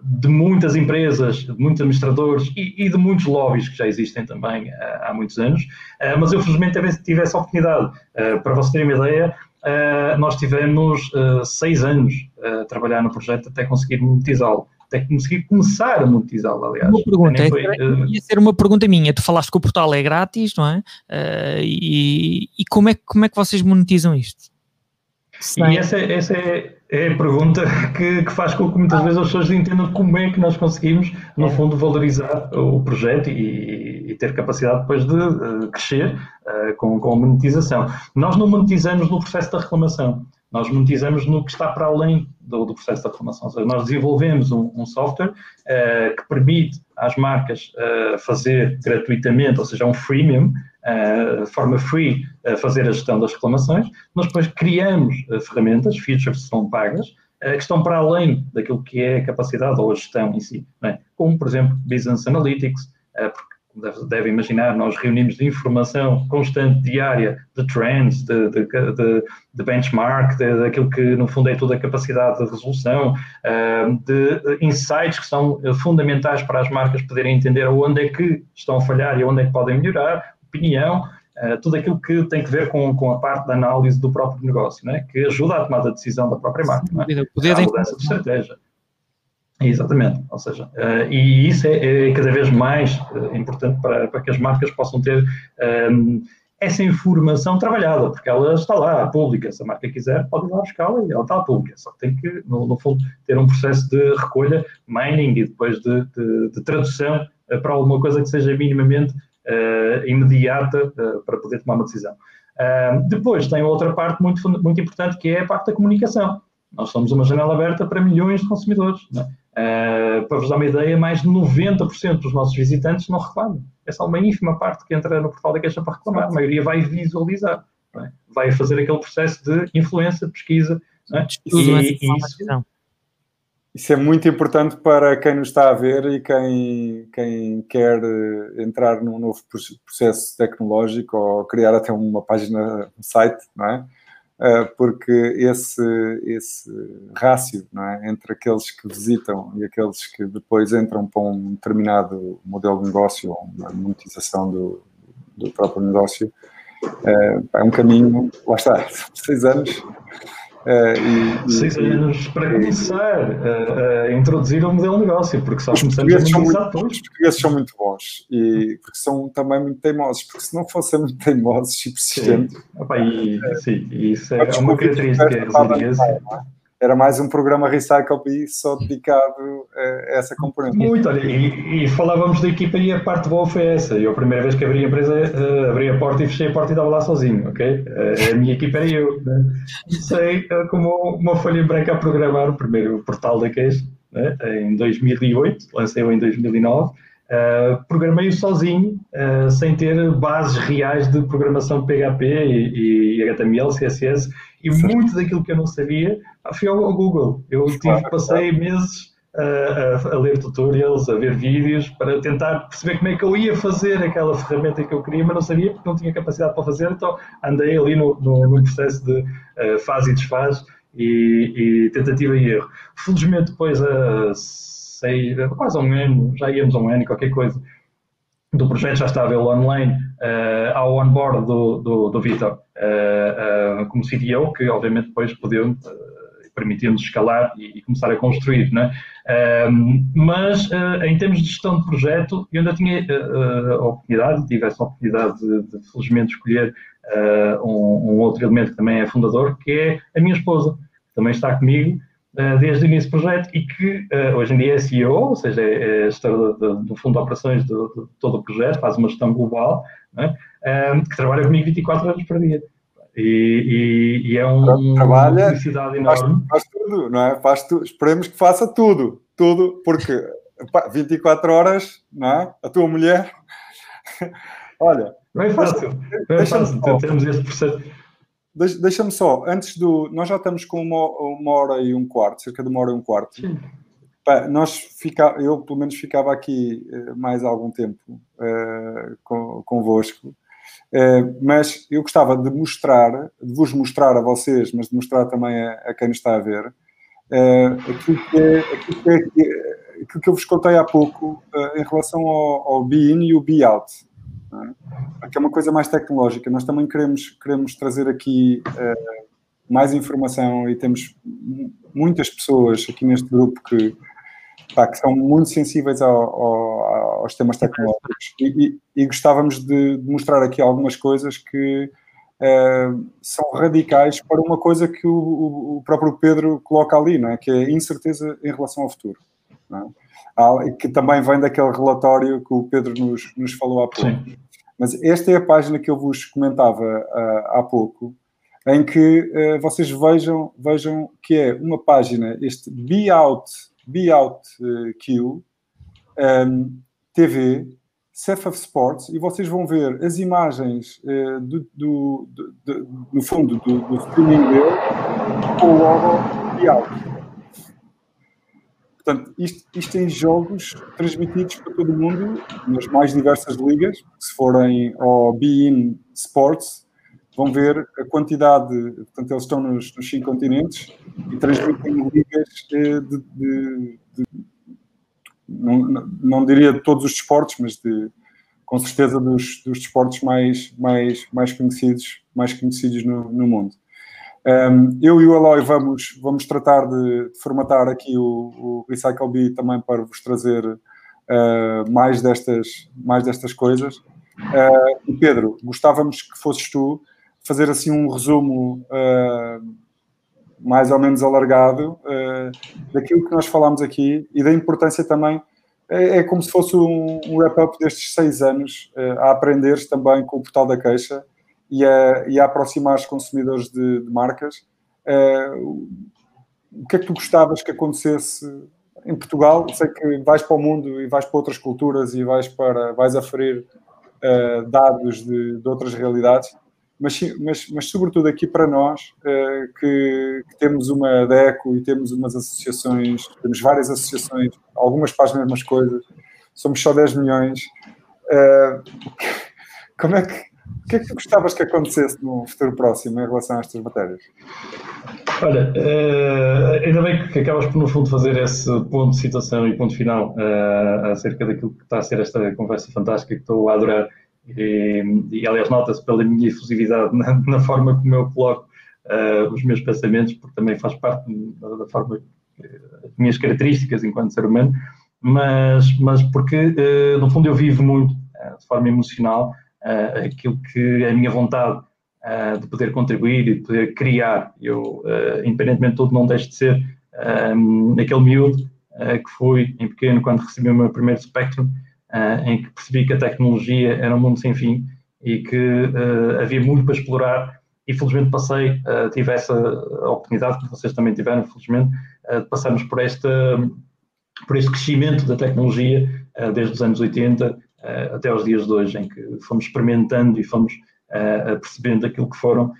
de muitas empresas, de muitos administradores e, e, de muitos lobbies que já existem também há, há muitos anos, uh, mas eu felizmente tive, tive essa oportunidade. Uh, para vocês terem uma ideia, uh, nós tivemos seis anos a trabalhar no projeto até conseguir monetizá-lo. Até conseguir começar a monetizá-lo, aliás. Uma pergunta, foi, ia ser uma pergunta minha. Tu falaste que o portal é grátis, não é? e, e como, é como é que vocês monetizam isto? E essa, essa é, é a pergunta que, que, faz com que muitas vezes as pessoas entendam como é que nós conseguimos, no é. fundo, valorizar o projeto e, e ter capacidade depois de uh, crescer uh, com, com a monetização. Nós não monetizamos no processo da reclamação, nós monetizamos no que está para além do, do processo da reclamação. Ou seja, nós desenvolvemos um, um software uh, que permite às marcas fazer gratuitamente, ou seja, um freemium, uh, de forma free, fazer a gestão das reclamações. Nós depois criamos uh, ferramentas, features que são pagas, uh, que estão para além daquilo que é a capacidade ou a gestão em si. É? Como, por exemplo, Business Analytics, porque deve, deve, imaginar, nós reunimos informação constante, diária, de trends, de, de, de, de benchmark, daquilo que no fundo é toda a capacidade de resolução, de insights que são fundamentais para as marcas poderem entender onde é que estão a falhar e onde é que podem melhorar, opinião, uh, tudo aquilo que tem que ver com, com a parte da análise do próprio negócio, né? que ajuda a tomar a decisão da própria marca. Não é? Poder a mudança de estratégia. Exatamente, ou seja, uh, e isso é, é, cada vez mais uh, importante para, para que as marcas possam ter um, essa informação trabalhada, porque ela está lá, pública. Se a marca quiser, pode ir lá buscá-la e ela está pública. Só tem que, no, no, fundo, ter um processo de recolha, mining e depois de, de, de tradução uh, para alguma coisa que seja minimamente imediata para poder tomar uma decisão. Uh, depois tem outra parte muito, muito importante que é a parte da comunicação. Nós somos uma janela aberta para milhões de consumidores. É? Para vos dar uma ideia, mais de 90% dos nossos visitantes não reclamam. É só uma ínfima parte que entra no portal da queixa para reclamar. A maioria vai visualizar, é? vai fazer aquele processo de influência, de pesquisa. É? E, e isso, isso é muito importante para quem nos está a ver e quem, quem quer eh, entrar num novo processo tecnológico ou criar até uma página, um site, não é? Eh, porque esse, esse rácio é? entre aqueles que visitam e aqueles que depois entram para um determinado modelo de negócio ou uma monetização do, do próprio negócio é, é um caminho, lá está, seis anos Uh, e, Seis anos para começar a, a, introduzir o modelo de negócio, porque só começamos a monetizar depois. Os portugueses são muito bons e porque são também muito teimosos, porque se não fossem muito teimosos e persistentes. Sim, Opa, e, é, sim isso é uma característica resiliência era mais um programa Recycle só dedicado a essa componente. Muito, olha, e, e, falávamos da equipa e a parte boa foi essa. Eu, a primeira vez que abri a empresa, uh, abri a porta e fechei a porta e estava lá sozinho, ok? Uh, a minha equipa era eu. Né? Sei uh, como uma folha em branco a programar o primeiro portal da queixa, né? em 2008, lancei-o em 2009. Uh, programei-o sozinho, sem ter bases reais de programação PHP e, e HTML, CSS, e certo. muito daquilo que eu não sabia fui ao, ao Google. Eu tive, passei meses a, a, a, ler tutorials, a ver vídeos, para tentar perceber como é que eu ia fazer aquela ferramenta que eu queria, mas não sabia porque não tinha capacidade para fazer, então andei ali no, no, no processo de uh, faz e desfaz e, e, tentativa e erro. Felizmente, depois, a sei, quase um ano, já íamos a um ano e qualquer coisa, do projeto já estava ele online uh, ao onboard do, do, do Vitor uh, uh, como CDO, que obviamente depois podeu permitiu-nos escalar e, e, começar a construir. Né? mas em termos de gestão de projeto, eu ainda tinha a oportunidade, tive essa oportunidade de, de felizmente escolher um, um, outro elemento que também é fundador, que é a minha esposa, que também está comigo uh, desde o início do projeto e que uh, hoje em dia é CEO, ou seja, é, é gestor do, do, fundo de operações de, de, todo o projeto, faz uma gestão global, né? que trabalha comigo 24 horas por dia. E, e, e é um, Trabalha, uma felicidade enorme. Faz, faz, tudo, não é? Faz tu, esperemos que faça tudo, tudo, porque pá, 24 horas, não é? A tua mulher. Olha. Não é fácil. Não é fácil. Temos este processo. Deixa-me só, antes do. Nós já estamos com uma, uma, hora e um quarto, cerca de uma hora e um quarto. Sim. Nós fica, eu, pelo menos, ficava aqui uh, mais algum tempo uh, com, convosco. Uh, mas eu gostava de mostrar, de vos mostrar a vocês, mas de mostrar também a, a quem nos está a ver, uh, aquilo, que é, aquilo, que é, aquilo que eu vos contei há pouco uh, em relação ao, ao be-in e o be-out. É? Que é uma coisa mais tecnológica. Nós também queremos, queremos trazer aqui mais informação e temos muitas pessoas aqui neste grupo que, pá, que são muito sensíveis ao, ao, aos temas tecnológicos e, e, e gostávamos de, mostrar aqui algumas coisas que uh, são radicais para uma coisa que o, o, próprio Pedro coloca ali, não é? que é a incerteza em relação ao futuro. É? Que também vem daquele relatório que o Pedro nos, nos falou há pouco. Sim. Mas esta é a página que eu vos comentava uh, há pouco, em que uh, vocês vejam, vejam que é uma página, este Be Out Be Out uh, Q, um, TV, Ceph of Sports, e vocês vão ver as imagens uh, do, do, do, do, no fundo do, do streaming dele com o logo Be Out. Portanto, isto, isto em jogos transmitidos para todo mundo, nas mais diversas ligas. Se forem ao Be In Sports, vão ver a quantidade, portanto, eles estão nos, nos cinco continentes e transmitem ligas eh, de, de, de não, não, diria de todos os desportos, mas de, com certeza dos, dos desportos mais, mais, mais conhecidos, mais conhecidos no, no mundo. Um, eu e o Eloy vamos, vamos tratar de, formatar aqui o, o Recycle Bee também para vos trazer uh, mais, destas, mais destas coisas. Uh, e Pedro, gostávamos que fosses tu fazer assim um resumo uh, mais ou menos alargado daquilo que nós falámos aqui e da importância também. É, é como se fosse um, um wrap-up destes seis anos a aprender também com o portal da queixa e a, e a aproximar os consumidores de, de marcas. o que é que tu gostavas que acontecesse em Portugal? Sei que vais para o mundo e vais para outras culturas e vais, para, vais aferir dados de, de outras realidades mas, mas, mas sobretudo aqui para nós, uh, que, que, temos uma DECO e temos umas associações, temos várias associações, algumas para as mesmas coisas, somos só 10 milhões. Uh, como é que, o que é que gostavas que acontecesse no futuro próximo em relação a estas matérias? Olha, uh, ainda bem que acabas por, no fundo, fazer esse ponto de situação e ponto final uh, acerca daquilo que está a ser esta conversa fantástica que estou a adorar e, e aliás, nota-se pela minha efusividade na, na, forma como eu coloco uh, os meus pensamentos, porque também faz parte da, forma, das minhas características enquanto ser humano, mas, mas porque, no fundo, eu vivo muito, de forma emocional, aquilo que a minha vontade de poder contribuir e de poder criar. Eu, independentemente de tudo, não deixo de ser um, aquele miúdo que fui em pequeno quando recebi o meu primeiro Spectrum uh, em que percebi que a tecnologia era um mundo sem fim e que uh, havia muito para explorar e felizmente passei, uh, tive essa oportunidade, que vocês também tiveram, felizmente, de passarmos por, esta, por este crescimento da tecnologia desde os anos 80 até os dias de hoje, em que fomos experimentando e fomos percebendo aquilo que foram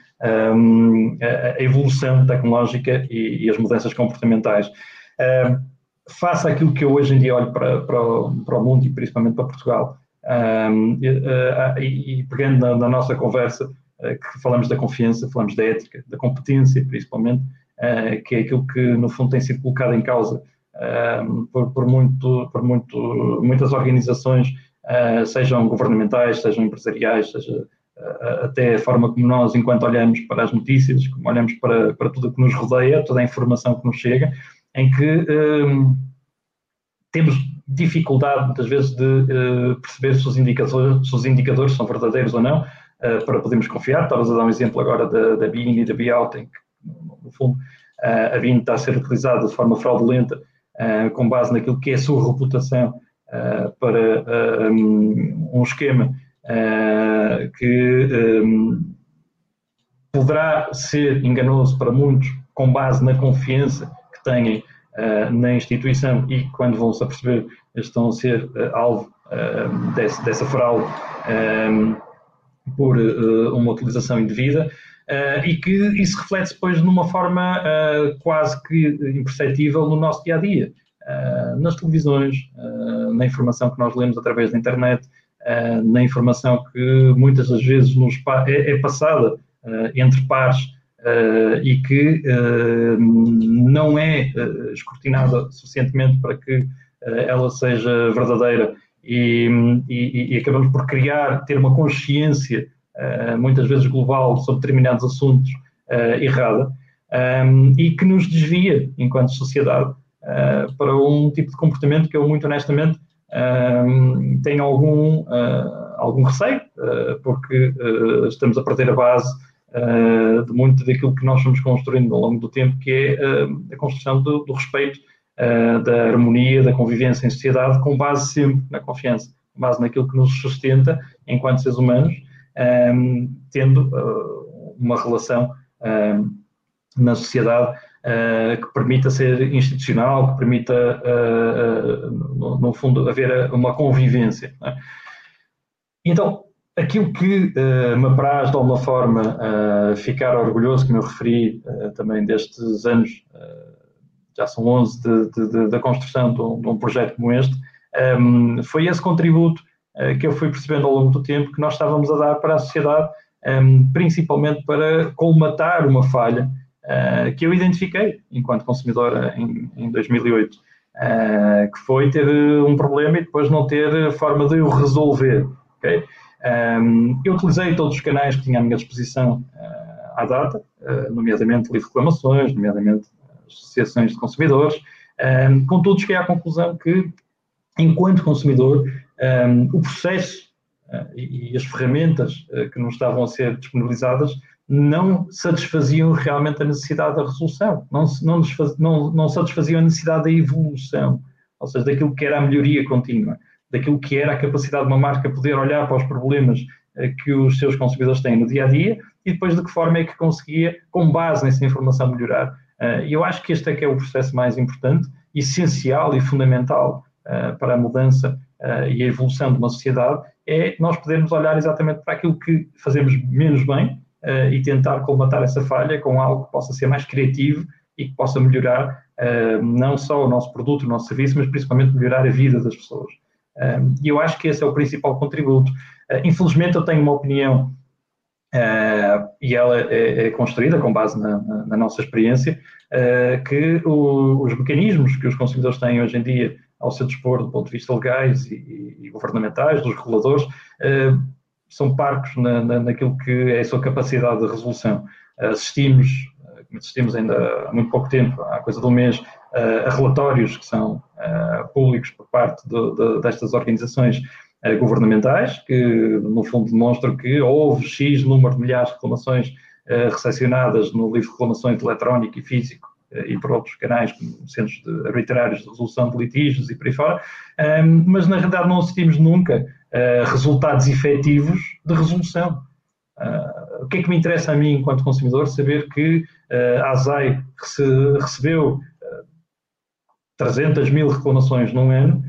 um, a, evolução tecnológica e, as mudanças comportamentais. Face àquilo que eu hoje em dia olho para, para, o, para o mundo e principalmente para Portugal, um, e, uh, e, pegando na, na, nossa conversa, que falamos da confiança, falamos da ética, da competência principalmente, que é aquilo que no fundo tem sido colocado em causa por, por, muito, por muito, muitas organizações, sejam governamentais, sejam empresariais, seja até a forma como nós, enquanto olhamos para as notícias, como olhamos para, para tudo o que nos rodeia, toda a informação que nos chega, em que um, temos dificuldade, muitas vezes, de perceber se os, indicadores, se os indicadores são verdadeiros ou não, para podermos confiar. Estavas a dar um exemplo agora da, da BIN e da BIAUT, em que, no fundo, a BIN está a ser utilizada de forma fraudulenta, com base naquilo que é a sua reputação, para um, um, esquema que um, poderá ser enganoso para muitos, com base na confiança que têm na instituição e quando vão se aperceber estão a ser alvo desse, dessa fraude por uma utilização indevida. Uh, e que isso reflete depois numa forma uh, quase que imperceptível no nosso dia a dia, uh, nas televisões, na informação que nós lemos através da internet, na informação que muitas das vezes nos é, é passada entre pares e que não é escrutinada suficientemente para que ela seja verdadeira. E, e, e acabamos por criar, ter uma consciência eh, muitas vezes global, sobre determinados assuntos errada, e que nos desvia, enquanto sociedade, para um tipo de comportamento que eu, muito honestamente, ehm, tenho algum, algum receio, porque estamos a perder a base de muito daquilo que nós fomos construindo ao longo do tempo, que é a construção do, do respeito, da harmonia, da convivência em sociedade, com base sempre na confiança, com base naquilo que nos sustenta enquanto seres humanos um, tendo uh, uma relação um, na sociedade uh, que permita ser institucional, que permita, uh, no, no, fundo, haver uma convivência. É? Então, aquilo que me apraz de alguma forma ficar orgulhoso, como eu referi também destes anos, já são 11 de, de, de, da construção de um, de um, projeto como este, um, ehm, foi esse contributo que eu fui percebendo ao longo do tempo que nós estávamos a dar para a sociedade, ehm, principalmente para colmatar uma falha uh, que eu identifiquei enquanto consumidor em, em 2008, uh, eh, que foi ter um problema e depois não ter forma de o resolver. Okay? Um, ehm, eu utilizei todos os canais que tinha à minha disposição à data, nomeadamente livre reclamações, nomeadamente associações de consumidores, um, ehm, contudo cheguei à conclusão que, enquanto consumidor, um, o processo uh, e, e, as ferramentas uh, que nos estavam a ser disponibilizadas não satisfaziam realmente a necessidade da resolução, não, não, não, não satisfaziam a necessidade da evolução, ou seja, daquilo que era a melhoria contínua, daquilo que era a capacidade de uma marca poder olhar para os problemas uh, que os seus consumidores têm no dia a dia e depois de que forma é que conseguia, com base nessa informação, melhorar. E eu acho que este é que é o processo mais importante, essencial e fundamental para a mudança e a evolução de uma sociedade é nós podermos olhar exatamente para aquilo que fazemos menos bem uh, e tentar colmatar essa falha com algo que possa ser mais criativo e que possa melhorar uh, não só o nosso produto, o nosso serviço, mas principalmente melhorar a vida das pessoas. E eu acho que esse é o principal contributo. infelizmente, eu tenho uma opinião Uh, e ela é, é, construída com base na, na, na nossa experiência, uh, que o, os mecanismos que os consumidores têm hoje em dia ao seu dispor do ponto de vista legais e, e governamentais, dos reguladores, uh, são parcos na, na, naquilo que é a sua capacidade de resolução. Assistimos, como assistimos ainda há muito pouco tempo, há coisa de um mês, a relatórios que são públicos por parte de, de, destas organizações governamentais, que no fundo demonstram que houve X número de milhares de reclamações recepcionadas no livro de reclamações eletrónico e físico e por outros canais, como centros de arbitrários de resolução de litígios e por aí fora, mas na realidade não assistimos nunca a resultados efetivos de resolução. Uh, o que é que me interessa a mim, enquanto consumidor, saber que uh, a ASAI rece recebeu uh, 300 mil reclamações num ano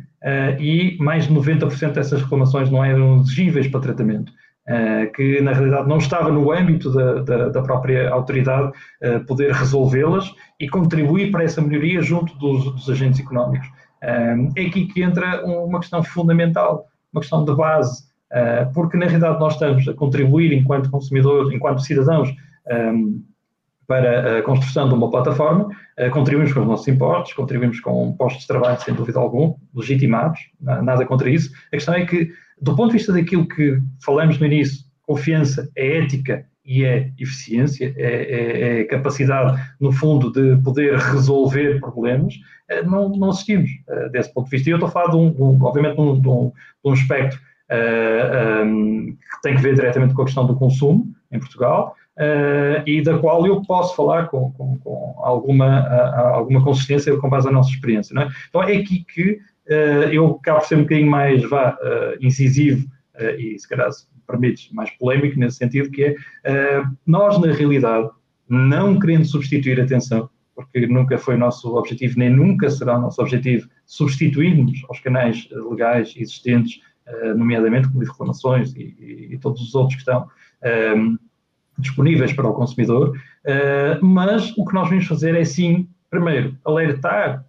e mais de 90% dessas reclamações não eram exigíveis para tratamento. Eh, que na realidade não estava no âmbito da, da, da própria autoridade uh, poder resolvê-las e contribuir para essa melhoria junto dos, dos agentes económicos. Uh, é aqui que entra uma questão fundamental, uma questão de base, porque na realidade nós estamos a contribuir enquanto consumidores, enquanto cidadãos, para a construção de uma plataforma, contribuímos com os nossos impostos, contribuímos com postos de trabalho, sem dúvida alguma, legitimados, nada contra isso. A questão é que do ponto de vista daquilo que falamos no início, confiança é ética e é eficiência, é, é, é capacidade, no fundo, de poder resolver problemas, eh, não, não assistimos uh, desse ponto de vista. E eu estou a falar, de um, de um, obviamente, de um, de um, de um aspecto uh, um, que tem que ver diretamente com a questão do consumo em Portugal uh, e da qual eu posso falar com, com, com alguma, alguma consistência com base na nossa experiência. É? Então é aqui que eh, eu acabo por ser um bocadinho mais vá, eh, incisivo eh, e, se calhar, se permites, mais polémico nesse sentido, que é nós, na realidade, não querendo substituir, atenção, porque nunca foi nosso objetivo, nem nunca será nosso objetivo substituirmos aos canais legais existentes, nomeadamente como reclamações e, e, e, todos os outros que estão um, disponíveis para o consumidor, uh, mas o que nós vamos fazer é sim, primeiro, alertar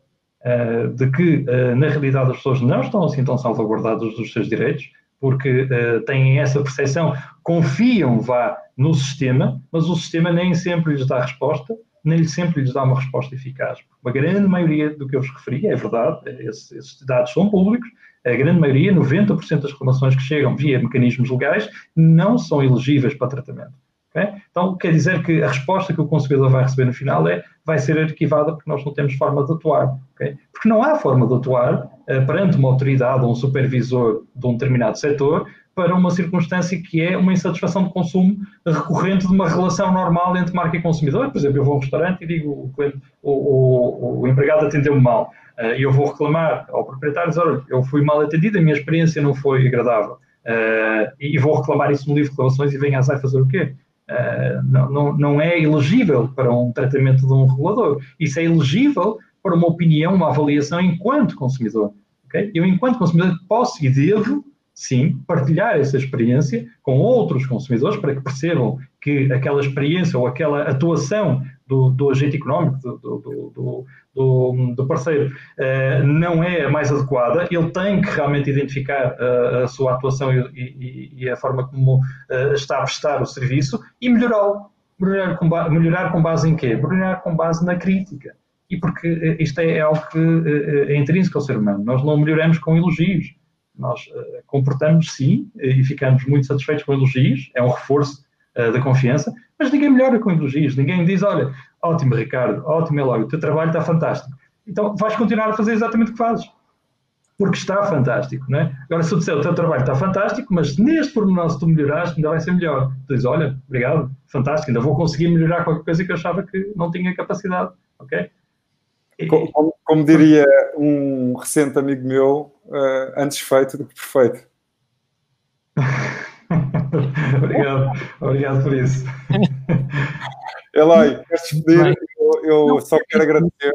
de que, na realidade, as pessoas não estão assim tão salvaguardadas dos seus direitos, porque têm essa percepção, confiam, vá, no sistema, mas o sistema nem sempre lhes dá resposta, nem sempre lhes dá uma resposta eficaz. Uma grande maioria do que eu vos referi, é verdade, esses, esses dados são públicos, a grande maioria, 90% das reclamações que chegam via mecanismos legais, não são elegíveis para tratamento. Okay? Então, quer dizer que a resposta que o consumidor vai receber no final é vai ser arquivada porque nós não temos forma de atuar. Okay? Porque não há forma de atuar uh, perante uma autoridade ou um supervisor de um determinado setor para uma circunstância que é uma insatisfação de consumo recorrente de uma relação normal entre marca e consumidor. Por exemplo, eu vou a um restaurante e digo o, o, o, o empregado atendeu-me mal uh, e eu vou reclamar ao proprietário dizer, olha, eu fui mal atendido, a minha experiência não foi agradável. Uh, e, vou reclamar isso no livro de reclamações e venho a fazer o quê? Não, não, não é elegível para um tratamento de um regulador. Isso é elegível para uma opinião, uma avaliação enquanto consumidor. Okay? Eu, enquanto consumidor, posso e devo sim, partilhar essa experiência com outros consumidores para que percebam que aquela experiência ou aquela atuação do, do agente económico, do, do, do, do parceiro, uh, não é a mais adequada. Ele tem que realmente identificar uh, a sua atuação e, e, e, a forma como uh, está a prestar o serviço e melhorá-lo. Melhorar com, melhorar com base em quê? Melhorar com base na crítica. E porque isto é algo que é intrínseco ao ser humano. Nós não melhoramos com elogios nós comportamos sim e ficamos muito satisfeitos com elogios, é um reforço uh, da confiança, mas ninguém melhora com elogios, ninguém diz, olha, ótimo Ricardo, ótimo Eloy, o teu trabalho está fantástico. Então vais continuar a fazer exatamente o que fazes, porque está fantástico, não é? Agora se eu disser, o teu trabalho está fantástico, mas neste pormenor se tu melhoraste, ainda vai ser melhor. Tu dizes, olha, obrigado, fantástico, ainda vou conseguir melhorar qualquer coisa que eu achava que não tinha capacidade, ok? Como, como, diria um recente amigo meu, uh, antes feito do que perfeito. obrigado, obrigado por isso. Eloy, queres despedir? Eu, eu só quero agradecer.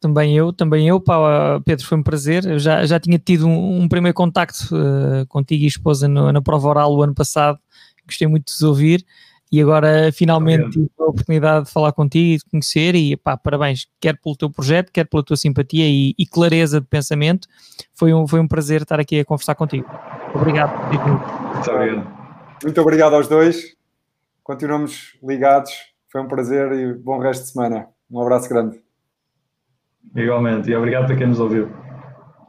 Também eu, também eu, pá, Pedro, foi um prazer. Eu já, já tinha tido um, um primeiro contacto uh, contigo e esposa no, na prova oral o ano passado. Gostei muito de vos ouvir e agora finalmente tive a oportunidade de falar contigo e de conhecer e pá, parabéns, quer pelo teu projeto, quer pela tua simpatia e, e, clareza de pensamento. Foi um, foi um prazer estar aqui a conversar contigo. Obrigado. Muito obrigado. Muito obrigado aos dois. Continuamos ligados. Foi um prazer e bom resto de semana. Um abraço grande. Igualmente, e obrigado a quem nos ouviu.